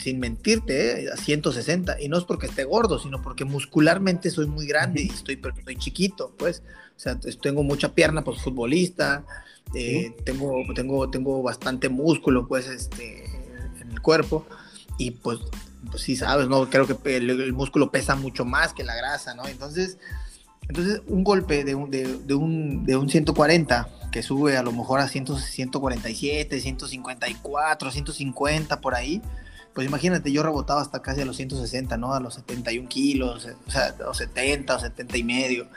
sin mentirte, ¿eh? a 160. Y no es porque esté gordo, sino porque muscularmente soy muy grande y estoy, pero estoy chiquito, pues. O sea, tengo mucha pierna, pues futbolista, eh, tengo, tengo, tengo bastante músculo, pues, este, en el cuerpo. Y pues, pues sí, sabes, ¿no? Creo que el, músculo pesa mucho más que la grasa, ¿no? Entonces, entonces un golpe de un, de, de un, de un 140 que sube a lo mejor a 147, 154, 150 por ahí, pues imagínate, yo rebotaba hasta casi a los 160, ¿no? A los 71 kilos, o sea, los 70 o 70 y medio.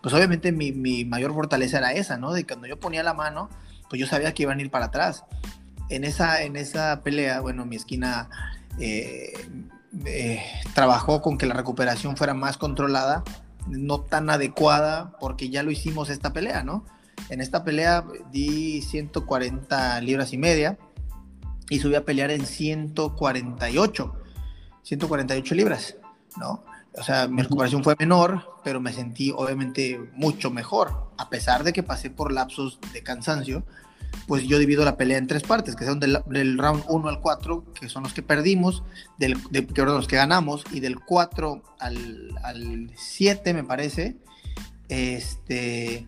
Pues obviamente mi, mi, mayor fortaleza era esa, ¿no? De cuando yo ponía la mano, pues yo sabía que iban a ir para atrás. En esa, en esa pelea, bueno, mi esquina eh, eh, trabajó con que la recuperación fuera más controlada, no tan adecuada, porque ya lo hicimos esta pelea, ¿no? En esta pelea di 140 libras y media y subí a pelear en 148, 148 libras, ¿no? O sea, mi recuperación fue menor, pero me sentí obviamente mucho mejor, a pesar de que pasé por lapsos de cansancio, pues yo divido la pelea en tres partes, que son del, round 1 al 4, que son los que perdimos, del, de, que los que ganamos, y del 4 al, al 7, me parece, este,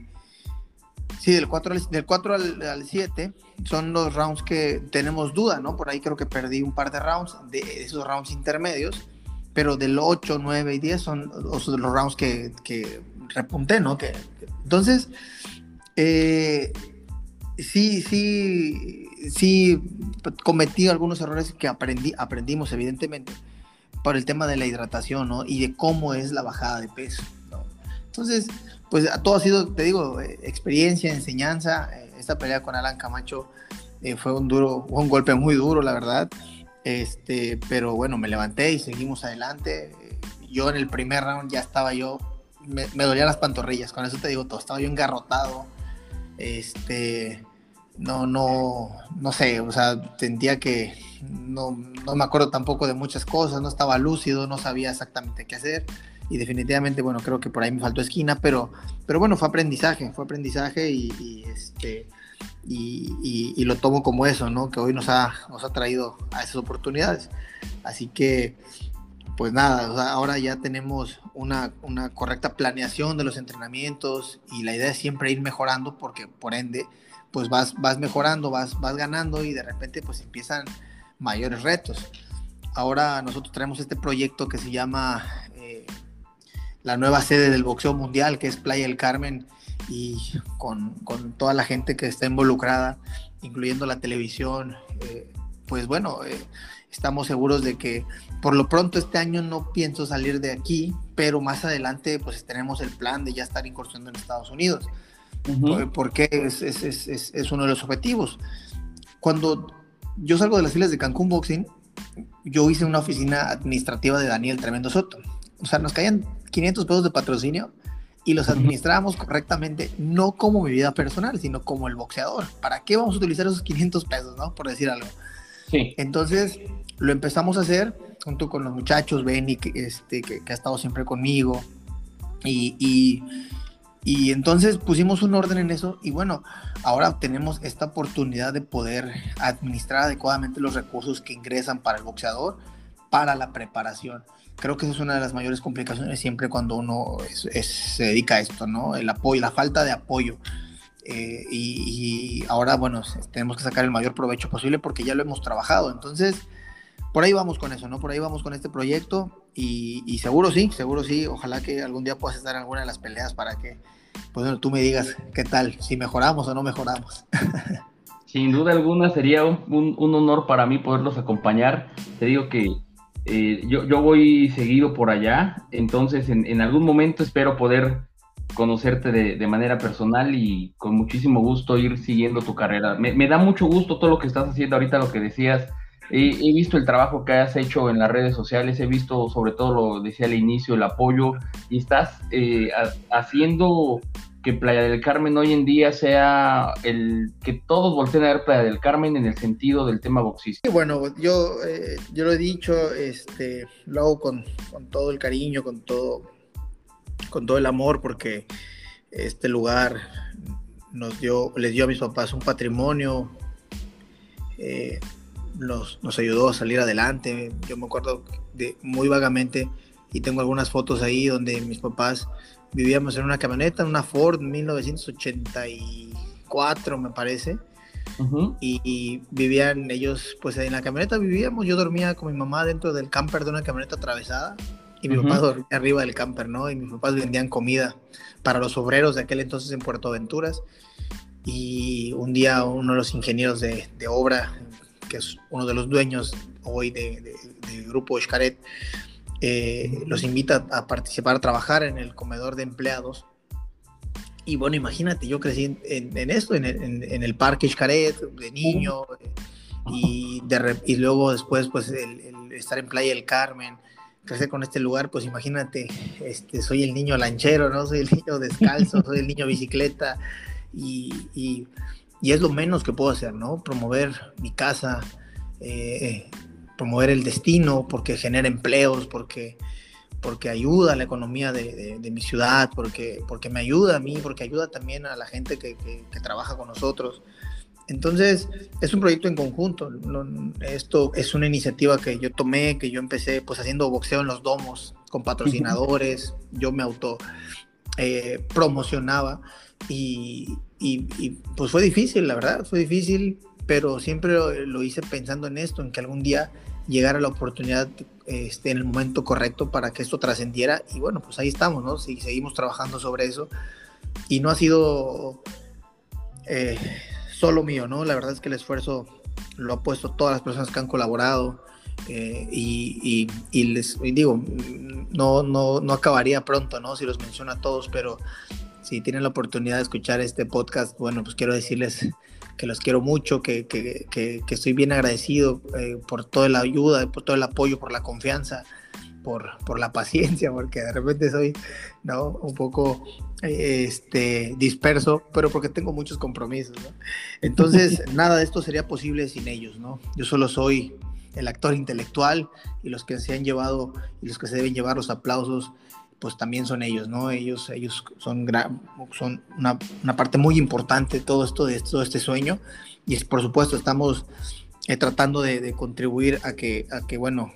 Sí, del 4 al, del 4 al, 7 son los rounds que tenemos duda, ¿no? Por ahí creo que perdí un par de rounds, de esos rounds intermedios, pero del 8, 9 y 10 son los, rounds que, que, repunté, ¿no? Que, entonces, eh, sí, sí, sí cometí algunos errores que aprendí, aprendimos evidentemente por el tema de la hidratación, ¿no? Y de cómo es la bajada de peso. Entonces, pues todo ha sido, te digo, eh, experiencia, enseñanza. Eh, esta pelea con Alan Camacho eh, fue un duro, un golpe muy duro, la verdad. Este, pero bueno, me levanté y seguimos adelante. Yo en el primer round ya estaba yo, me, dolían las pantorrillas, con eso te digo todo, estaba yo engarrotado. Este, no, no, no sé, o sea, sentía que no, no me acuerdo tampoco de muchas cosas, no estaba lúcido, no sabía exactamente qué hacer y definitivamente, bueno, creo que por ahí me faltó esquina, pero, pero bueno, fue aprendizaje, fue aprendizaje y, este, y, lo tomo como eso, ¿no? Que hoy nos ha, nos ha traído a esas oportunidades. Así que, pues nada, ahora ya tenemos una, una, correcta planeación de los entrenamientos y la idea es siempre ir mejorando porque por ende, pues vas, vas mejorando, vas, vas ganando y de repente pues empiezan mayores retos. Ahora nosotros tenemos este proyecto que se llama la nueva sede del boxeo mundial, que es Playa del Carmen, y con, toda la gente que está involucrada, incluyendo la televisión, eh, pues bueno, eh, estamos seguros de que por lo pronto este año no pienso salir de aquí, pero más adelante pues tenemos el plan de ya estar incursionando en Estados Unidos, porque es, es, uno de los objetivos. Cuando yo salgo de las filas de Cancún Boxing, yo hice una oficina administrativa de Daniel Tremendo Soto. O sea, nos caían 500 pesos de patrocinio y los administrábamos correctamente, no como mi vida personal, sino como el boxeador. ¿Para qué vamos a utilizar esos 500 pesos, no? Por decir algo. Sí. Entonces, lo empezamos a hacer junto con los muchachos, Benny, que, este, que, ha estado siempre conmigo. Y, y, y, entonces pusimos un orden en eso y bueno, ahora tenemos esta oportunidad de poder administrar adecuadamente los recursos que ingresan para el boxeador, para la preparación. Creo que esa es una de las mayores complicaciones siempre cuando uno se dedica a esto, ¿no? El apoyo, la falta de apoyo. Eh, y, ahora, bueno, tenemos que sacar el mayor provecho posible porque ya lo hemos trabajado. Entonces, por ahí vamos con eso, ¿no? Por ahí vamos con este proyecto y, seguro sí, seguro sí. Ojalá que algún día puedas estar en alguna de las peleas para que, pues, tú me digas qué tal, si mejoramos o no mejoramos. Sin duda alguna sería un, un honor para mí poderlos acompañar. Te digo que eh, yo, yo, voy seguido por allá, entonces en, algún momento espero poder conocerte de, manera personal y con muchísimo gusto ir siguiendo tu carrera. Me, da mucho gusto todo lo que estás haciendo ahorita, lo que decías. He, visto el trabajo que has hecho en las redes sociales, he visto sobre todo lo decía al inicio, el apoyo y estás eh, haciendo que Playa del Carmen hoy en día sea el que todos volteen a ver Playa del Carmen en el sentido del tema boxístico. bueno, yo, eh, yo lo he dicho, este, lo hago con, todo el cariño, con todo, con todo el amor, porque este lugar nos dio, les dio a mis papás un patrimonio, eh, nos, nos ayudó a salir adelante. Yo me acuerdo de muy vagamente y tengo algunas fotos ahí donde mis papás vivíamos en una camioneta, una Ford 1984 me parece. y, vivían ellos, pues en la camioneta vivíamos, yo dormía con mi mamá dentro del camper de una camioneta atravesada y mi papá dormía arriba del camper, ¿no? Y mis papás vendían comida para los obreros de aquel entonces en Puerto Aventuras. Y un día uno de los ingenieros de, de obra, que es uno de los dueños hoy del de, grupo Xcaret, eh, los invita a participar, a trabajar en el comedor de empleados. Y bueno, imagínate, yo crecí en, esto, en, el parque Xcaret, de niño, y, y luego después, pues, estar en Playa del Carmen, crecer con este lugar, pues imagínate, este, soy el niño lanchero, ¿no? Soy el niño descalzo, soy el niño bicicleta, y, y, es lo menos que puedo hacer, ¿no? Promover mi casa, eh, promover el destino, porque genera empleos, porque, porque ayuda a la economía de, mi ciudad, porque, porque me ayuda a mí, porque ayuda también a la gente que, trabaja con nosotros. Entonces, es un proyecto en conjunto. esto es una iniciativa que yo tomé, que yo empecé pues haciendo boxeo en los domos con patrocinadores, yo me auto eh, promocionaba y, y, pues fue difícil, la verdad, fue difícil pero siempre lo, hice pensando en esto, en que algún día llegara la oportunidad este, en el momento correcto para que esto trascendiera. Y bueno, pues ahí estamos, ¿no? Sí, seguimos trabajando sobre eso. Y no ha sido eh, solo mío, ¿no? La verdad es que el esfuerzo lo ha puesto todas las personas que han colaborado. Eh, y, y, les digo, no, no, no acabaría pronto, ¿no? Si los menciono a todos, pero si tienen la oportunidad de escuchar este podcast, bueno, pues quiero decirles que los quiero mucho, que, que, que, estoy bien agradecido eh, por toda la ayuda, por todo el apoyo, por la confianza, por, por la paciencia, porque de repente soy ¿no? un poco este, disperso, pero porque tengo muchos compromisos. ¿no? Entonces, nada de esto sería posible sin ellos. ¿no? Yo solo soy el actor intelectual y los que se han llevado y los que se deben llevar los aplausos pues también son ellos, ¿no? Ellos, ellos son, son una, una, parte muy importante de todo esto, de todo este sueño. Y es, por supuesto, estamos eh, tratando de, contribuir a que, a que bueno,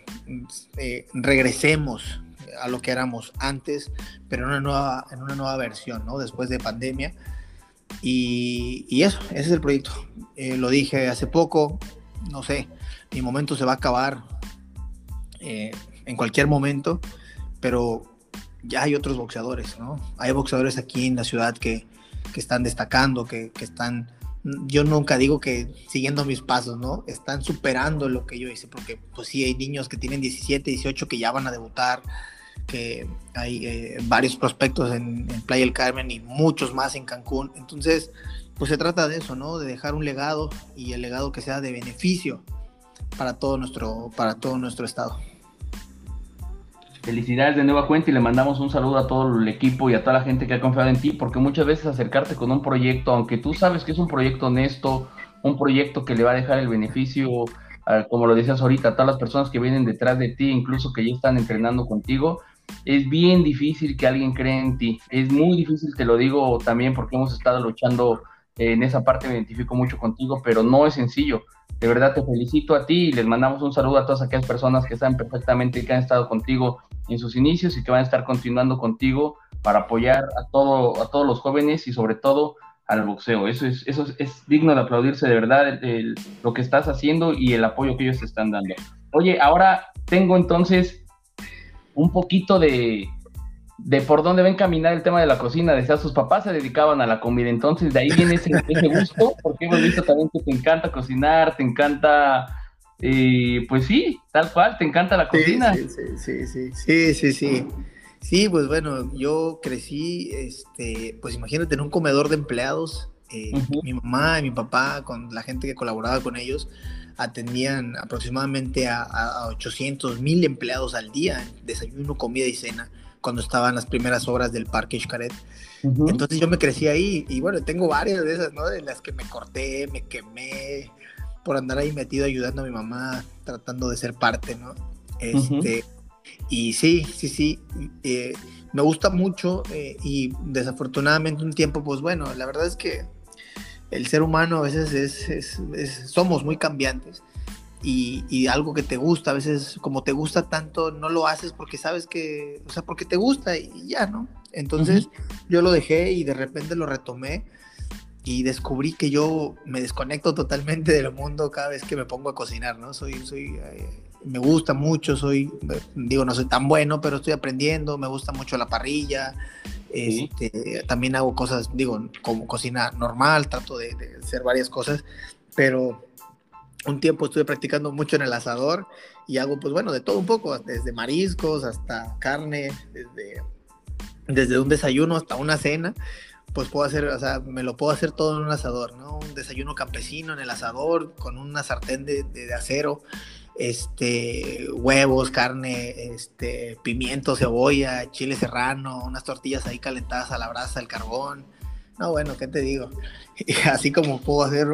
eh, regresemos a lo que éramos antes, pero en una nueva, en una nueva versión, ¿no? Después de pandemia. Y, y eso, ese es el proyecto. Eh, lo dije hace poco, no sé, mi momento se va a acabar en cualquier momento, pero ya hay otros boxeadores, ¿no? Hay boxeadores aquí en la ciudad que, que están destacando, que, que, están, yo nunca digo que siguiendo mis pasos, ¿no? Están superando lo que yo hice, porque pues sí, hay niños que tienen 17, 18 que ya van a debutar, que hay eh, varios prospectos en, Playa del Carmen y muchos más en Cancún. Entonces, pues se trata de eso, ¿no? De dejar un legado y el legado que sea de beneficio para todo nuestro, para todo nuestro estado. Felicidades de nueva cuenta y le mandamos un saludo a todo el equipo y a toda la gente que ha confiado en ti, porque muchas veces acercarte con un proyecto, aunque tú sabes que es un proyecto honesto, un proyecto que le va a dejar el beneficio, como lo decías ahorita, a todas las personas que vienen detrás de ti, incluso que ya están entrenando contigo, es bien difícil que alguien cree en ti. Es muy difícil, te lo digo también porque hemos estado luchando en esa parte, me identifico mucho contigo, pero no es sencillo. De verdad te felicito a ti y les mandamos un saludo a todas aquellas personas que saben perfectamente que han estado contigo en sus inicios y que van a estar continuando contigo para apoyar a, todo, a todos los jóvenes y sobre todo al boxeo. Eso es, eso es, digno de aplaudirse de verdad lo que estás haciendo y el apoyo que ellos te están dando. Oye, ahora tengo entonces un poquito de, de por dónde ven caminar el tema de la cocina. Decía, sus papás se dedicaban a la comida, entonces de ahí viene ese, ese gusto, porque hemos visto también que te encanta cocinar, te encanta y pues sí, tal cual, te encanta la cocina. Sí, sí, sí, sí, sí, sí. Sí, pues bueno, yo crecí, este, pues imagínate, en un comedor de empleados. Eh, mi mamá y mi papá, con la gente que colaboraba con ellos, atendían aproximadamente a, a 800 mil empleados al día, desayuno, comida y cena, cuando estaban las primeras obras del Parque Xcaret. Entonces yo me crecí ahí y bueno, tengo varias de esas, ¿no? De las que me corté, me quemé, por andar ahí metido ayudando a mi mamá, tratando de ser parte, ¿no? Este, Y sí, sí, sí, eh, me gusta mucho eh, y desafortunadamente un tiempo, pues bueno, la verdad es que el ser humano a veces es, somos muy cambiantes y, algo que te gusta, a veces como te gusta tanto, no lo haces porque sabes que, o sea, porque te gusta y, ya, ¿no? Entonces yo lo dejé y de repente lo retomé y descubrí que yo me desconecto totalmente del mundo cada vez que me pongo a cocinar, ¿no? Soy, soy, eh, me gusta mucho, soy, digo, no soy tan bueno, pero estoy aprendiendo, me gusta mucho la parrilla, este, también hago cosas, digo, como cocina normal, trato de, de hacer varias cosas, pero un tiempo estuve practicando mucho en el asador y hago, pues bueno, de todo un poco, desde mariscos hasta carne, desde, desde un desayuno hasta una cena, pues puedo hacer, o sea, me lo puedo hacer todo en un asador, ¿no? Un desayuno campesino en el asador con una sartén de, de, acero, este, huevos, carne, este, pimiento, cebolla, chile serrano, unas tortillas ahí calentadas a la brasa, el carbón. No, bueno, ¿qué te digo? Así como puedo hacer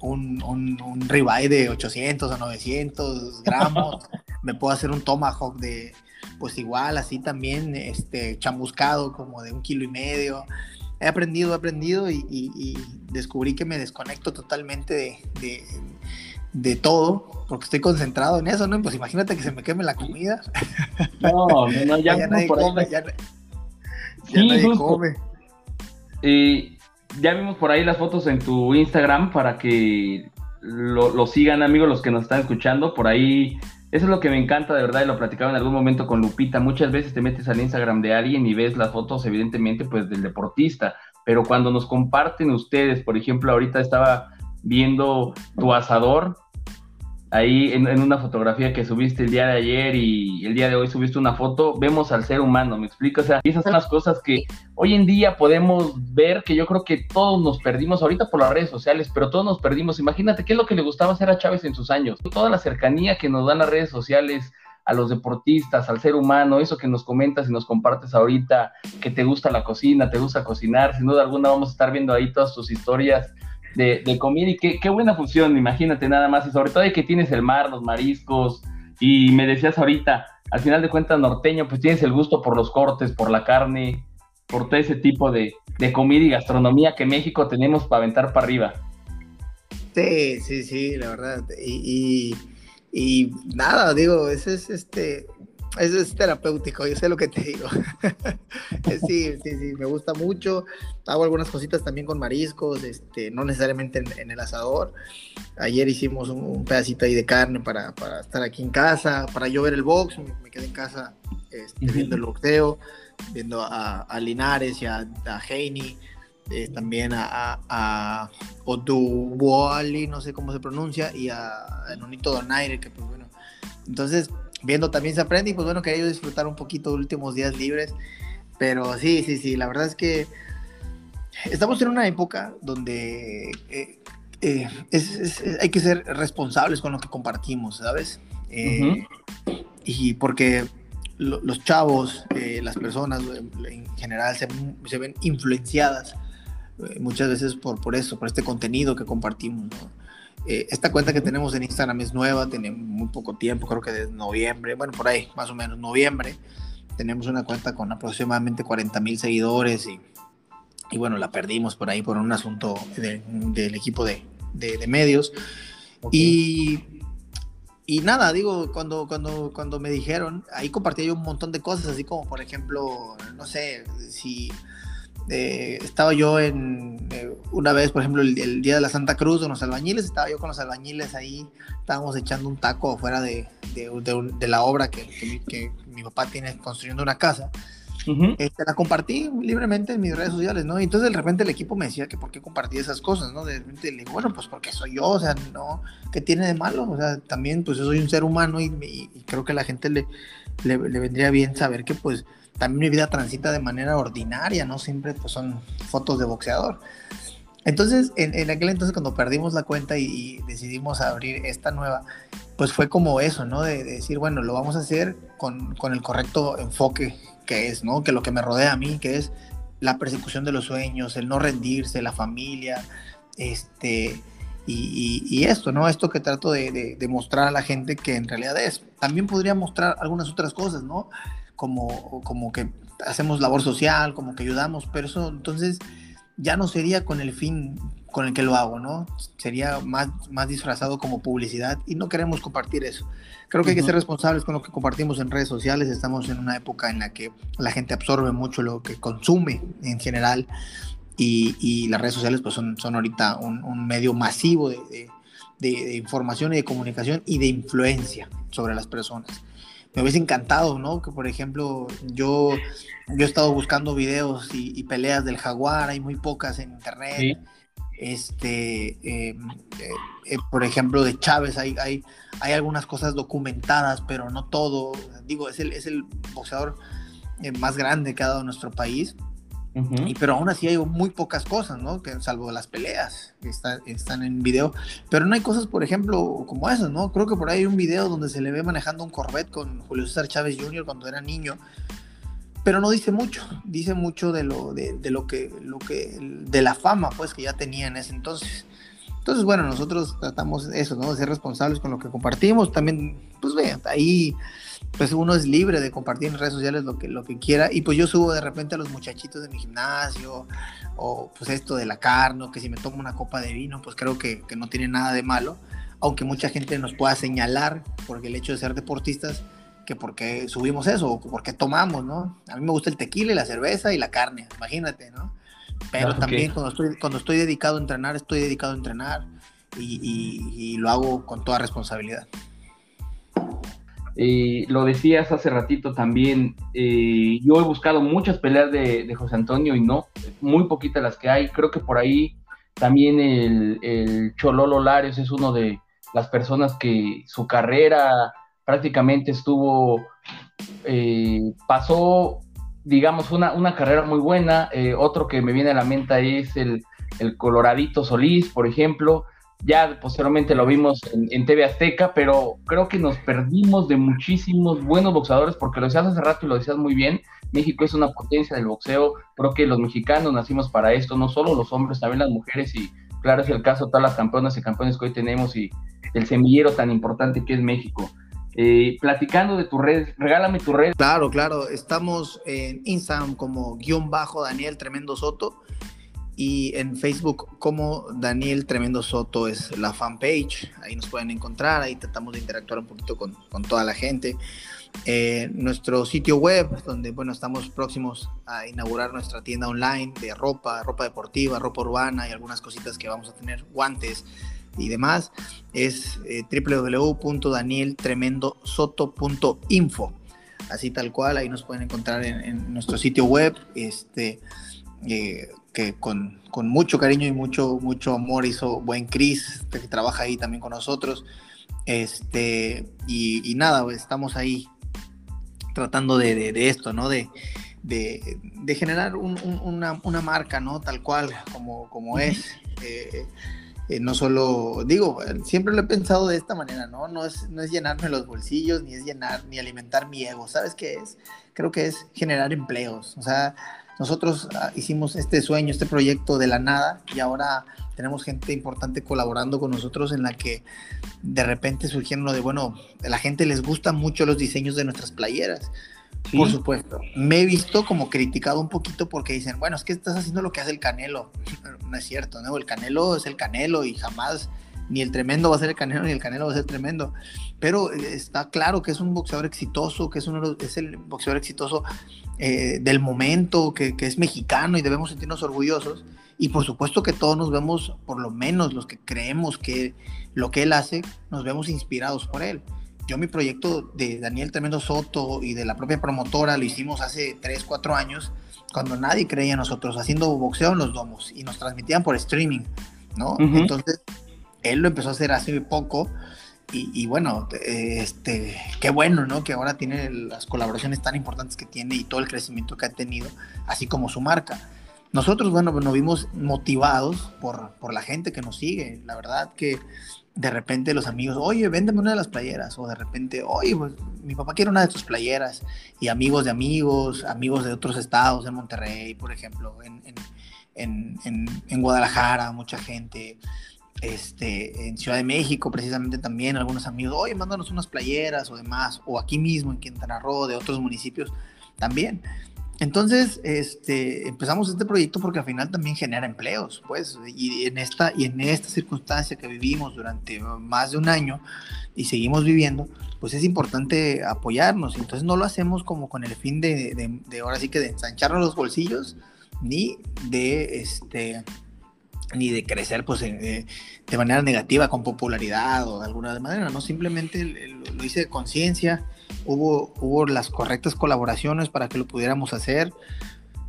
un, un, ribeye de 800 o 900 gramos, me puedo hacer un tomahawk de, pues igual, así también, este, chamuscado como de un kilo y medio. He aprendido, he aprendido y, descubrí que me desconecto totalmente de, de, todo, porque estoy concentrado en eso, ¿no? Pues imagínate que se me queme la comida. No, no, ya, ya nadie come, ya, nadie come. Y ya vimos por ahí las fotos en tu Instagram para que lo, sigan, amigos, los que nos están escuchando. Por ahí, eso es lo que me encanta de verdad y lo platicaba en algún momento con Lupita. Muchas veces te metes al Instagram de alguien y ves las fotos, evidentemente, pues del deportista. Pero cuando nos comparten ustedes, por ejemplo, ahorita estaba viendo tu asador ahí en, una fotografía que subiste el día de ayer y el día de hoy subiste una foto, vemos al ser humano, ¿me explico? O sea, esas son las cosas que hoy en día podemos ver que yo creo que todos nos perdimos ahorita por las redes sociales, pero todos nos perdimos. Imagínate qué es lo que le gustaba hacer a Chávez en sus años. Toda la cercanía que nos dan las redes sociales a los deportistas, al ser humano, eso que nos comentas y nos compartes ahorita, que te gusta la cocina, te gusta cocinar, sin duda alguna vamos a estar viendo ahí todas tus historias de, de comida y qué, qué, buena función, imagínate nada más, y sobre todo de que tienes el mar, los mariscos, y me decías ahorita, al final de cuentas norteño, pues tienes el gusto por los cortes, por la carne, por todo ese tipo de, de comida y gastronomía que México tenemos para aventar para arriba. Sí, sí, sí, la verdad. Y, y, y nada, digo, ese es este, eso es terapéutico, yo sé lo que te digo. sí, sí, sí, me gusta mucho. Hago algunas cositas también con mariscos, este, no necesariamente en, el asador. Ayer hicimos un, pedacito ahí de carne para, para, estar aquí en casa, para yo ver el box, me, quedé en casa este, viendo el boxeo, viendo a, Linares y a, a Heini. Eh, también a, a, no sé cómo se pronuncia, y a, a Nonito Donaire, que pues bueno. Entonces, viendo también se aprende y pues bueno, quería yo disfrutar un poquito de últimos días libres. Pero sí, sí, sí, la verdad es que estamos en una época donde eh, eh, hay que ser responsables con lo que compartimos, ¿sabes? Eh, y porque los chavos, las personas en general se, se ven influenciadas muchas veces por, por eso, por este contenido que compartimos, ¿no? Eh, esta cuenta que tenemos en Instagram es nueva, tiene muy poco tiempo, creo que desde noviembre, bueno, por ahí, más o menos noviembre. Tenemos una cuenta con aproximadamente 40 mil seguidores y, y, bueno, la perdimos por ahí por un asunto del equipo de, de, medios. Y, y nada, digo, cuando, cuando, cuando me dijeron, ahí compartí yo un montón de cosas, así como por ejemplo, no sé, si eh, estaba yo en eh, una vez, por ejemplo, el, día de la Santa Cruz con los albañiles, estaba yo con los albañiles ahí, estábamos echando un taco afuera de, de, la obra que, que, mi papá tiene construyendo una casa. este, la compartí libremente en mis redes sociales, ¿no? Y entonces de repente el equipo me decía que por qué compartí esas cosas, ¿no? De repente le digo, bueno, pues porque soy yo, o sea, no, ¿qué tiene de malo? O sea, también pues yo soy un ser humano y, y creo que a la gente le, le, le vendría bien saber que pues también mi vida transita de manera ordinaria, no siempre pues, son fotos de boxeador. Entonces, en, aquel entonces cuando perdimos la cuenta y, decidimos abrir esta nueva, pues fue como eso, ¿no? De, decir, bueno, lo vamos a hacer con, con, el correcto enfoque que es, ¿no? Que lo que me rodea a mí, que es la persecución de los sueños, el no rendirse, la familia, este, y, y, esto, ¿no? Esto que trato de, de, de, mostrar a la gente que en realidad es. También podría mostrar algunas otras cosas, ¿no? Como, como que hacemos labor social, como que ayudamos, pero eso entonces ya no sería con el fin con el que lo hago, ¿no? Sería más, más disfrazado como publicidad y no queremos compartir eso. Creo que hay que ser responsables con lo que compartimos en redes sociales. Estamos en una época en la que la gente absorbe mucho lo que consume en general y, y las redes sociales pues son, son ahorita un, un medio masivo de, de, de, información y de comunicación y de influencia sobre las personas. Me hubiese encantado, ¿no? Que por ejemplo yo, yo he estado buscando videos y, y peleas del jaguar, hay muy pocas en internet. Sí este, em, eh, eh, por ejemplo, de Chávez, hay, hay, hay, algunas cosas documentadas, pero no todo. Digo, es el, es el boxeador eh, más grande que ha dado nuestro país. Y, pero aún así hay muy pocas cosas, ¿no? Que, salvo las peleas que están en video. Pero no hay cosas, por ejemplo, como esas, ¿no? Creo que por ahí hay un video donde se le ve manejando un Corvette con Julio César Chávez Jr. cuando era niño pero no dice mucho, dice mucho de lo, de, de, lo que, lo que, de la fama, pues, que ya tenía en ese entonces. Entonces, bueno, nosotros tratamos eso, ¿no? De ser responsables con lo que compartimos. También, pues, vean, ahí, pues, uno es libre de compartir en redes sociales lo que, lo que quiera. Y, pues, yo subo de repente a los muchachitos de mi gimnasio, o, pues, esto de la carne, o que si me tomo una copa de vino, pues, creo que, que no tiene nada de malo. Aunque mucha gente nos pueda señalar, porque el hecho de ser deportistas, que por qué subimos eso, o por qué tomamos, ¿no? A mí me gusta el tequila y la cerveza y la carne, imagínate, ¿no? Pero también cuando, estoy, cuando estoy dedicado a entrenar, estoy dedicado a entrenar y, lo hago con toda responsabilidad. Y lo decías hace ratito también, eh, yo he buscado muchas peleas de, José Antonio y no, muy poquitas las que hay. Creo que por ahí también el, Chololo Lares es uno de las personas que su carrera prácticamente estuvo, eh, pasó, digamos, una, una, carrera muy buena. Eh, otro que me viene a la mente es el, el, Coloradito Solís, por ejemplo. Ya posteriormente lo vimos en, en, TV Azteca, pero creo que nos perdimos de muchísimos buenos boxeadores, porque lo decías hace rato y lo decías muy bien, México es una potencia del boxeo, creo que los mexicanos nacimos para esto, no solo los hombres, también las mujeres, y claro es el caso todas las campeonas y campeones que hoy tenemos y el semillero tan importante que es México. Eh, platicando de tu red, regálame tu red. Claro, claro, estamos en Instagram como guion bajo Daniel Tremendo Soto y en Facebook como Daniel Tremendo Soto es la fanpage, ahí nos pueden encontrar, ahí tratamos de interactuar un poquito con, con toda la gente. Eh, nuestro sitio web, donde bueno, estamos próximos a inaugurar nuestra tienda online de ropa, ropa deportiva, ropa urbana y algunas cositas que vamos a tener, guantes, y demás, es eh, www.danieltremendosoto.info. Así tal cual, ahí nos pueden encontrar en, nuestro sitio web, este, eh, que con, con, mucho cariño y mucho, mucho amor hizo buen Chris, que trabaja ahí también con nosotros. Este, y, nada, estamos ahí tratando de, de, esto, ¿no? De, de, de generar un, un, una, una, marca, ¿no? Tal cual como, como es. Eh, eh, no solo, digo, siempre lo he pensado de esta manera, ¿no? No es, no es llenarme los bolsillos, ni es llenar, ni alimentar mi ego, ¿sabes qué es? Creo que es generar empleos, o sea, nosotros ah, hicimos este sueño, este proyecto de la nada y ahora tenemos gente importante colaborando con nosotros en la que de repente surgieron lo de, bueno, a la gente les gustan mucho los diseños de nuestras playeras. Por supuesto. Me he visto como criticado un poquito porque dicen, bueno, es que estás haciendo lo que hace el Canelo. No es cierto, ¿no? El Canelo es el Canelo y jamás ni el tremendo va a ser el Canelo ni el Canelo va a ser tremendo. Pero eh, está claro que es un boxeador exitoso, que es, uno, es el boxeador exitoso eh, del momento, que, que es mexicano y debemos sentirnos orgullosos. Y por supuesto que todos nos vemos, por lo menos los que creemos que lo que él hace, nos vemos inspirados por él yo mi proyecto de Daniel Tremendo Soto y de la propia promotora lo hicimos hace 3, 4 años, cuando nadie creía en nosotros, haciendo boxeo en los domos y nos transmitían por streaming, ¿no? Entonces, él lo empezó a hacer hace poco y, bueno, este, qué bueno, ¿no? Que ahora tiene las colaboraciones tan importantes que tiene y todo el crecimiento que ha tenido, así como su marca. Nosotros, bueno, nos vimos motivados por, por la gente que nos sigue. La verdad que de repente los amigos, oye, véndeme una de las playeras, o de repente, oye, pues, mi papá quiere una de tus playeras, y amigos de amigos, amigos de otros estados, en Monterrey, por ejemplo, en, en, en Guadalajara, mucha gente, este, en Ciudad de México precisamente también, algunos amigos, oye, mándanos unas playeras o demás, o aquí mismo en Quintana Roo, de otros municipios también. Entonces, este, empezamos este proyecto porque al final también genera empleos, pues, y en esta, y en esta circunstancia que vivimos durante más de un año y seguimos viviendo, pues es importante apoyarnos. Entonces no lo hacemos como con el fin de, de, ahora sí que de ensancharnos los bolsillos, ni de este ni de crecer pues de, manera negativa con popularidad o de alguna manera, no simplemente lo hice de conciencia, hubo, hubo las correctas colaboraciones para que lo pudiéramos hacer,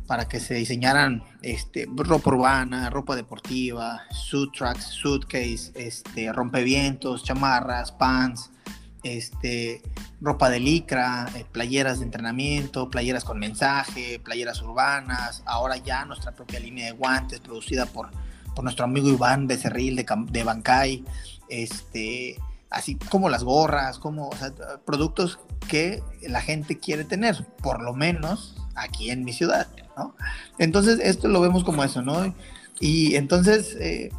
para que se diseñaran este, ropa urbana, ropa deportiva, suit tracks, suitcase, este, rompevientos, chamarras, pants, este, ropa de licra, eh, playeras de entrenamiento, playeras con mensaje, playeras urbanas, ahora ya nuestra propia línea de guantes producida por, por nuestro amigo Iván Becerril de, de Bancay, este, así como las gorras, como productos que la gente quiere tener, por lo menos aquí en mi ciudad, ¿no? Entonces, esto lo vemos como eso, ¿no? Y entonces, eh,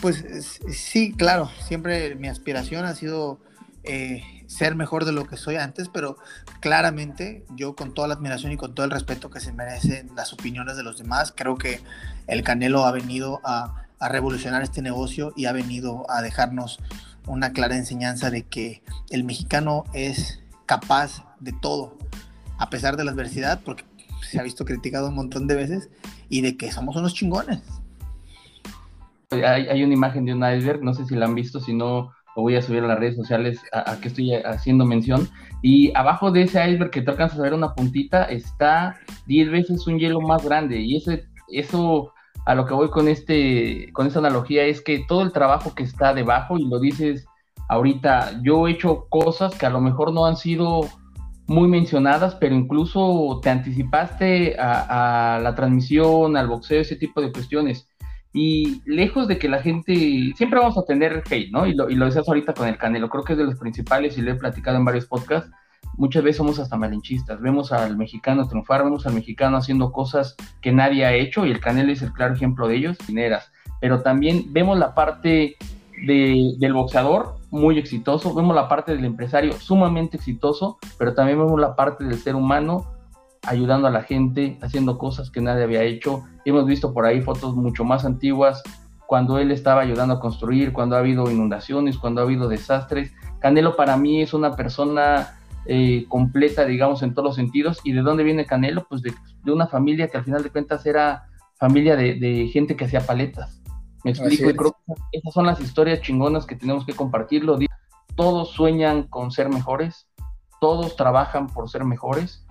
pues sí, claro, siempre mi aspiración ha sido eh, ser mejor de lo que soy antes, pero claramente yo con toda la admiración y con todo el respeto que se merecen las opiniones de los demás, creo que el Canelo ha venido a, revolucionar este negocio y ha venido a dejarnos una clara enseñanza de que el mexicano es capaz de todo, a pesar de la adversidad, porque se ha visto criticado un montón de veces, y de que somos unos chingones. Hay, hay una imagen de un iceberg, no sé si la han visto, si no lo voy a subir a las redes sociales a, que estoy haciendo mención. Y abajo de ese iceberg que tú alcanzas a ver una puntita está 10 veces un hielo más grande. Y ese, eso a lo que voy con, este, con esta analogía es que todo el trabajo que está debajo, y lo dices ahorita, yo he hecho cosas que a lo mejor no han sido muy mencionadas, pero incluso te anticipaste a, a la transmisión, al boxeo, ese tipo de cuestiones. Y lejos de que la gente, siempre vamos a tener hate, ¿no? Y lo, y lo decías ahorita con el Canelo, creo que es de los principales y lo he platicado en varios podcasts. Muchas veces somos hasta malinchistas, vemos al mexicano triunfar, vemos al mexicano haciendo cosas que nadie ha hecho y el Canelo es el claro ejemplo de ellos, dineras. Pero también vemos la parte de, del boxeador muy exitoso, vemos la parte del empresario sumamente exitoso, pero también vemos la parte del ser humano ayudando a la gente, haciendo cosas que nadie había hecho. Hemos visto por ahí fotos mucho más antiguas cuando él estaba ayudando a construir, cuando ha habido inundaciones, cuando ha habido desastres. Canelo para mí es una persona eh, completa, digamos, en todos los sentidos. ¿Y de dónde viene Canelo? Pues de, una familia que al final de cuentas era familia de, gente que hacía paletas. Me explico, y creo que esas son las historias chingonas que tenemos que compartirlo. Todos sueñan con ser mejores, todos trabajan por ser mejores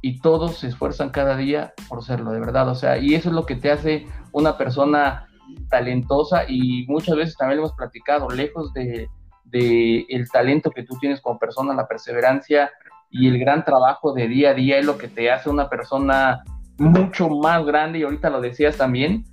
y todos se esfuerzan cada día por serlo, de verdad. O sea, y eso es lo que te hace una persona talentosa y muchas veces también lo hemos platicado, lejos de, el talento que tú tienes como persona, la perseverancia y el gran trabajo de día a día es lo que te hace una persona mucho más grande y ahorita lo decías también,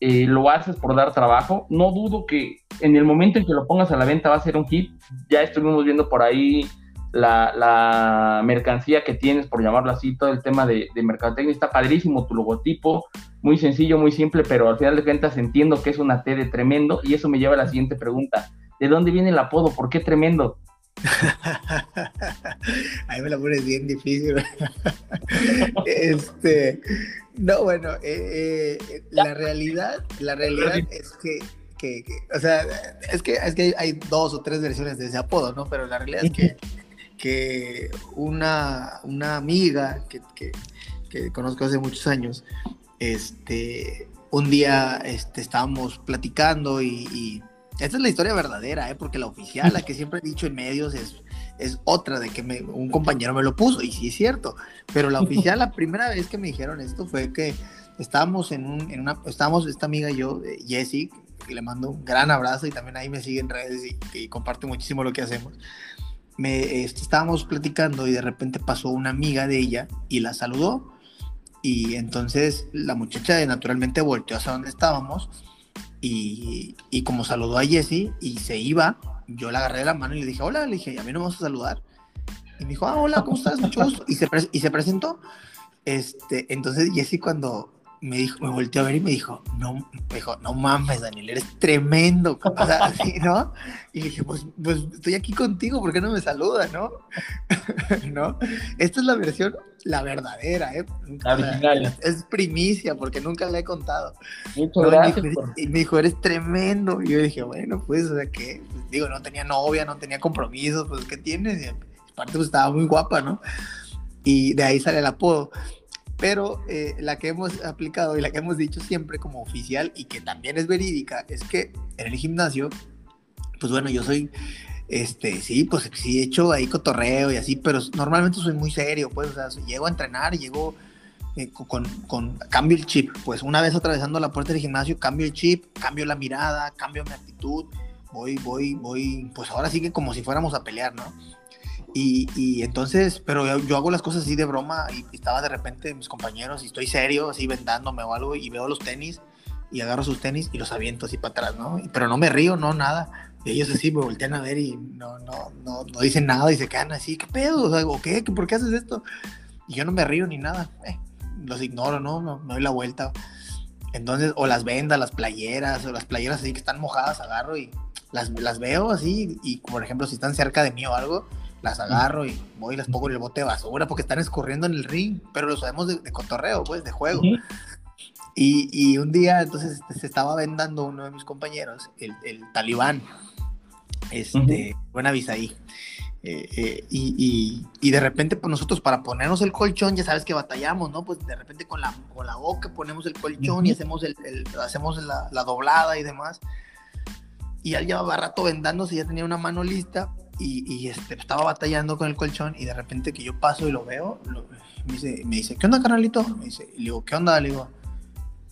eh, lo haces por dar trabajo. No dudo que en el momento en que lo pongas a la venta va a ser un hit. Ya estuvimos viendo por ahí la, mercancía que tienes, por llamarlo así, todo el tema de, de mercadotecnia, está padrísimo tu logotipo, muy sencillo, muy simple, pero al final de cuentas entiendo que es una T de tremendo y eso me lleva a la siguiente pregunta. ¿De dónde viene el apodo? ¿Por qué tremendo? Ahí me la pones bien difícil. este, no, bueno, eh, eh, la realidad, la realidad es que, que, o sea, es que, es que hay dos o tres versiones de ese apodo, ¿no? Pero la realidad es que que una, una amiga que, que, conozco hace muchos años, este, un día este, estábamos platicando y, esta es la historia verdadera, ¿eh? porque la oficial, la que siempre he dicho en medios, es, es otra de que un compañero me lo puso, y sí es cierto, pero la oficial, la primera vez que me dijeron esto fue que estábamos en, un, en una, estábamos esta amiga y yo, Jessie, que le mando un gran abrazo y también ahí me sigue en redes y, y comparte muchísimo lo que hacemos me este, estábamos platicando y de repente pasó una amiga de ella y la saludó. Y entonces la muchacha naturalmente volteó hacia donde estábamos y, y como saludó a Jessie y se iba, yo la agarré de la mano y le dije, hola, le dije, a mí no me a saludar. Y me dijo, ah, hola, ¿cómo estás? Mucho gusto. Y se, y se presentó. Este, entonces Jessie cuando me dijo, me volteó a ver y me dijo, no, me dijo, no mames, Daniel, eres tremendo. O sea, así, ¿no? Y dije, pues, pues estoy aquí contigo, ¿por qué no me saluda, no? ¿No? Esta es la versión, la verdadera, ¿eh? La original. Es, primicia, porque nunca la he contado. Muchas gracias. Y me, dijo, eres tremendo. Y yo dije, bueno, pues, o sea, ¿qué? Pues, digo, no tenía novia, no tenía compromisos, pues, ¿qué tienes? Y aparte, pues, estaba muy guapa, ¿no? Y de ahí sale el apodo pero eh, la que hemos aplicado y la que hemos dicho siempre como oficial y que también es verídica es que en el gimnasio, pues bueno, yo soy, este, sí, pues sí he hecho ahí cotorreo y así, pero normalmente soy muy serio, pues, o sea, llego a entrenar llego eh, con, con, cambio el chip, pues una vez atravesando la puerta del gimnasio, cambio el chip, cambio la mirada, cambio mi actitud, voy, voy, voy, pues ahora sí que como si fuéramos a pelear, ¿no? Y, entonces, pero yo, hago las cosas así de broma y, estaba de repente mis compañeros y estoy serio, así vendándome o algo y veo los tenis y agarro sus tenis y los aviento así para atrás, ¿no? Pero no me río, no, nada. Y ellos así me voltean a ver y no, no, no, no dicen nada y se quedan así, ¿qué pedo? O sea, ¿qué? ¿Por qué haces esto? Y yo no me río ni nada, eh, los ignoro, ¿no? Me, doy la vuelta. Entonces, o las vendas, las playeras, o las playeras así que están mojadas, agarro y las, las veo así y, por ejemplo, si están cerca de mí o algo, las agarro y voy y las pongo en el bote de basura porque están escurriendo en el ring, pero lo sabemos de, cotorreo, pues, de juego. y, y, un día, entonces, este, se estaba vendando uno de mis compañeros, el, el talibán, este, buena visa ahí. Eh, eh, y, y, y, de repente, pues nosotros para ponernos el colchón, ya sabes que batallamos, ¿no? Pues de repente con la, con la boca ponemos el colchón y hacemos, el, hacemos la, la, doblada y demás. Y él llevaba rato vendándose, ya tenía una mano lista y, este, estaba batallando con el colchón y de repente que yo paso y lo veo, me, dice, me dice, ¿qué onda, carnalito? Me dice, y le digo, ¿qué onda? Digo,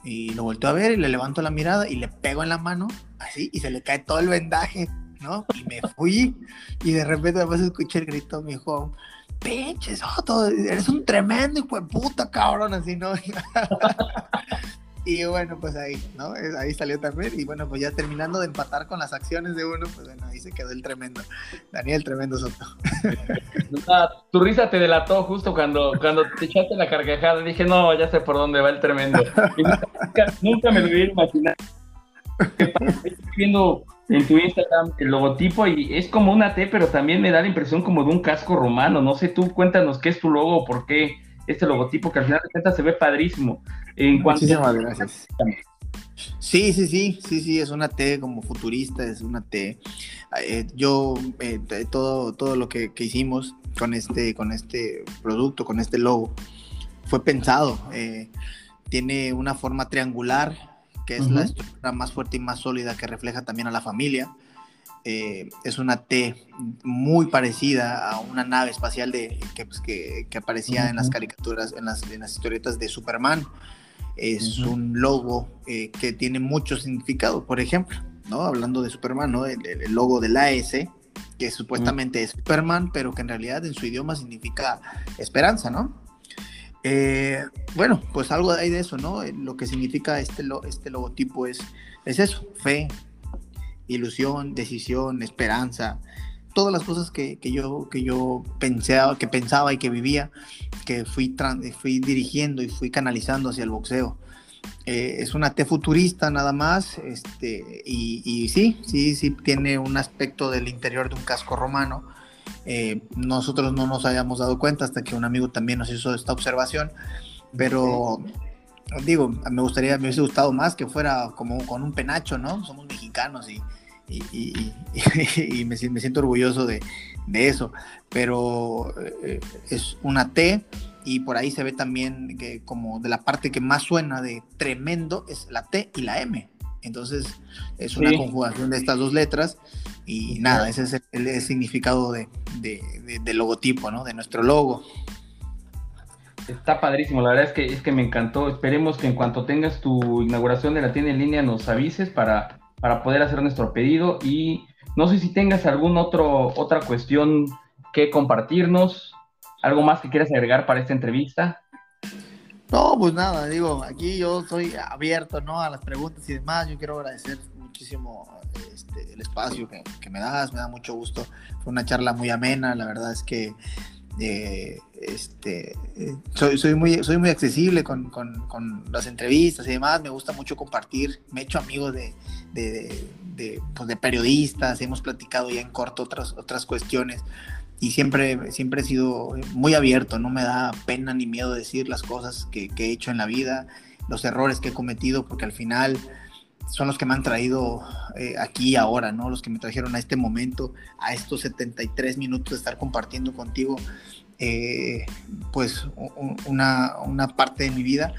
y lo volteo a ver y le levanto la mirada y le pego en la mano, así, y se le cae todo el vendaje, ¿no? Y me fui y de repente además escuché el grito, me dijo, pinches, eres un tremendo hijo de puta, cabrón, así, ¿no? Y bueno, pues ahí, ¿no? Ahí salió también. Y bueno, pues ya terminando de empatar con las acciones de uno, pues bueno, ahí se quedó el tremendo. Daniel, tremendo Soto. tu risa te delató justo cuando, cuando te echaste la carcajada. Dije, no, ya sé por dónde va el tremendo. nunca, me lo hubiera imaginado. Estoy viendo en tu Instagram el logotipo y es como una T, pero también me da la impresión como de un casco romano. No sé, tú cuéntanos qué es tu logo, por qué este logotipo que al final de cuentas se ve padrísimo. En Muchísimas gracias. Sí, sí, sí, sí, sí, es una T como futurista, es una T. Eh, yo, eh, todo, todo lo que, hicimos con este, con este producto, con este logo, fue pensado. Eh, tiene una forma triangular, que es la estructura más fuerte y más sólida que refleja también a la familia. Eh, es una T muy parecida a una nave espacial de, que, pues, que, aparecía en las caricaturas, en las, en las, historietas de Superman. Es un logo eh, que tiene mucho significado, por ejemplo, ¿no? Hablando de Superman, ¿no? El, logo de la S, que supuestamente es Superman, pero que en realidad en su idioma significa esperanza, ¿no? Eh, bueno, pues algo hay de eso, ¿no? Lo que significa este, este logotipo es, es eso, fe, ilusión, decisión, esperanza, todas las cosas que, yo, que yo pensaba, que pensaba y que vivía, que fui, fui dirigiendo y fui canalizando hacia el boxeo. Eh, es una T futurista nada más, este, y, sí, sí, sí tiene un aspecto del interior de un casco romano. Eh, nosotros no nos habíamos dado cuenta hasta que un amigo también nos hizo esta observación, pero digo, me gustaría, me hubiese gustado más que fuera como con un penacho, ¿no? Somos mexicanos y, y, me, siento orgulloso de, eso. Pero eh, es una T y por ahí se ve también que como de la parte que más suena de tremendo es la T y la M. Entonces es una conjugación de estas dos letras y nada, ese es el, significado de, del logotipo, ¿no? De nuestro logo. Está padrísimo, la verdad es que, es que me encantó. Esperemos que en cuanto tengas tu inauguración de la tienda en línea nos avises para para poder hacer nuestro pedido y no sé si tengas alguna otra cuestión que compartirnos, algo más que quieras agregar para esta entrevista. No, pues nada, digo, aquí yo soy abierto ¿no? a las preguntas y demás. Yo quiero agradecer muchísimo este, el espacio que, que, me das, me da mucho gusto. Fue una charla muy amena, la verdad es que Eh, este, soy, soy, muy, soy muy accesible con, con, las entrevistas y demás, me gusta mucho compartir, me he hecho amigo de, de, de, pues de, periodistas, hemos platicado ya en corto otras, otras cuestiones y siempre, siempre he sido muy abierto, no me da pena ni miedo decir las cosas que, que he hecho en la vida, los errores que he cometido, porque al final son los que me han traído eh, aquí ahora, ¿no? Los que me trajeron a este momento, a estos 73 minutos de estar compartiendo contigo, eh, pues una, una, parte de mi vida.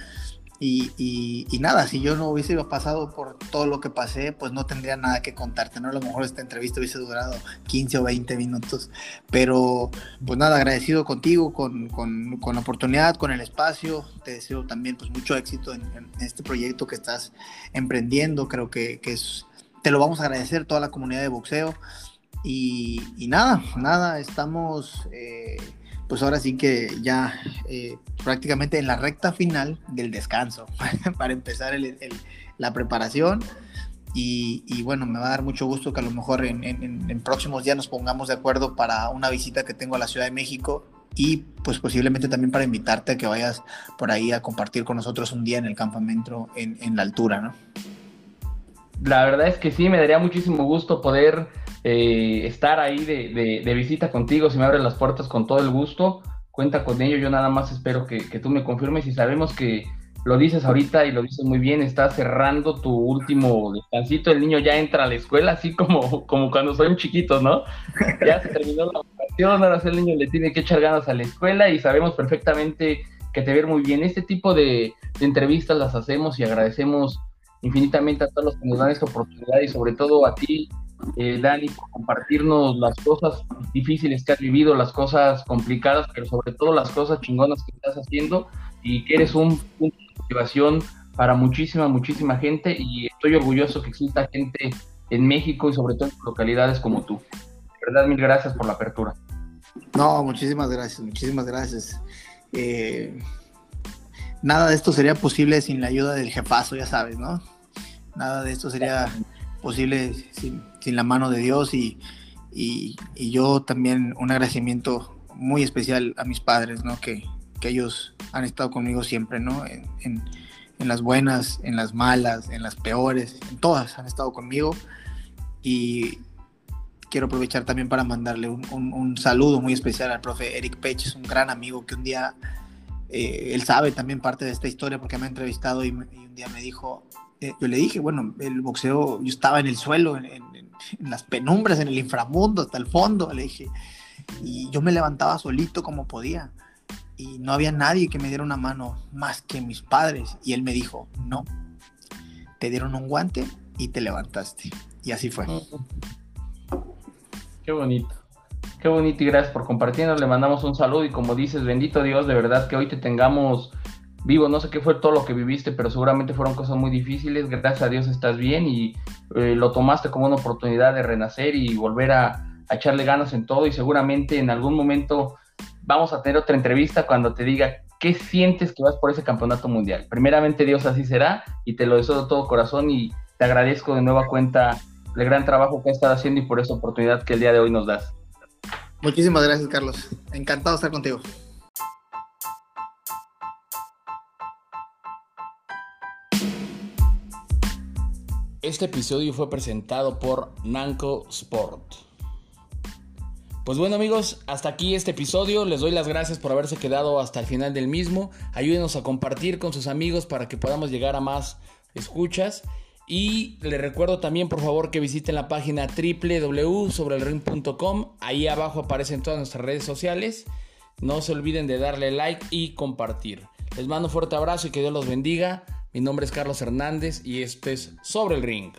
Y, nada, si yo no hubiese pasado por todo lo que pasé, pues no tendría nada que contarte, ¿no? A lo mejor esta entrevista hubiese durado 15 o 20 minutos, pero pues nada, agradecido contigo, con, con, la oportunidad, con el espacio, te deseo también pues mucho éxito en, este proyecto que estás emprendiendo, creo que, es, te lo vamos a agradecer toda la comunidad de boxeo y, y nada, nada, estamos... Eh, pues ahora sí que ya eh, prácticamente en la recta final del descanso para empezar la preparación. Y, bueno, me va a dar mucho gusto que a lo mejor en, próximos días nos pongamos de acuerdo para una visita que tengo a la Ciudad de México y pues posiblemente también para invitarte a que vayas por ahí a compartir con nosotros un día en el campamento en, la altura, ¿no? La verdad es que sí, me daría muchísimo gusto poder eh, estar ahí de, visita contigo, si me abres las puertas con todo el gusto, cuenta con ello, yo nada más espero que, tú me confirmes y sabemos que lo dices ahorita y lo dices muy bien, estás cerrando tu último descansito, el niño ya entra a la escuela, así como, como cuando son chiquitos, ¿no? Ya se terminó la vacación, ahora el niño le tiene que echar ganas a la escuela y sabemos perfectamente que te ve muy bien. Este tipo de, de entrevistas las hacemos y agradecemos infinitamente a todos los que nos dan esta oportunidad y sobre todo a ti, eh, Dani, por compartirnos las cosas difíciles que has vivido, las cosas complicadas, pero sobre todo las cosas chingonas que estás haciendo y que eres un punto de motivación para muchísima, muchísima gente y estoy orgulloso que exista gente en México y sobre todo en localidades como tú. De verdad, mil gracias por la apertura. No, muchísimas gracias, muchísimas gracias. Eh, nada de esto sería posible sin la ayuda del jefazo, ya sabes, ¿no? Nada de esto sería posible sin, la mano de Dios y, y, yo también un agradecimiento muy especial a mis padres, ¿no? Que, que ellos han estado conmigo siempre, ¿no? En, en, las buenas, en las malas, en las peores, en todas han estado conmigo y quiero aprovechar también para mandarle un, un, saludo muy especial al profe Eric Pech, es un gran amigo que un día, eh, él sabe también parte de esta historia porque me ha entrevistado y, y un día me dijo, eh, yo le dije, bueno, el boxeo, yo estaba en el suelo, en, las penumbras, en el inframundo, hasta el fondo, le dije, y yo me levantaba solito como podía, y no había nadie que me diera una mano más que mis padres, y él me dijo, no, te dieron un guante y te levantaste, y así fue. Qué bonito. Qué bonito y gracias por compartirnos. Le mandamos un saludo y como dices, bendito Dios, de verdad que hoy te tengamos vivo, no sé qué fue todo lo que viviste, pero seguramente fueron cosas muy difíciles, gracias a Dios estás bien y eh, lo tomaste como una oportunidad de renacer y volver a, echarle ganas en todo y seguramente en algún momento vamos a tener otra entrevista cuando te diga qué sientes que vas por ese campeonato mundial. Primeramente Dios así será y te lo deseo de todo corazón y te agradezco de nueva cuenta el gran trabajo que has estado haciendo y por esa oportunidad que el día de hoy nos das. Muchísimas gracias Carlos, encantado de estar contigo. Este episodio fue presentado por Nanco Sport. Pues bueno amigos, hasta aquí este episodio. Les doy las gracias por haberse quedado hasta el final del mismo. Ayúdenos a compartir con sus amigos para que podamos llegar a más escuchas. Y les recuerdo también por favor que visiten la página www.sobrelring.com. Ahí abajo aparecen todas nuestras redes sociales. No se olviden de darle like y compartir. Les mando un fuerte abrazo y que Dios los bendiga. Mi nombre es Carlos Hernández y esto es Sobre el Ring.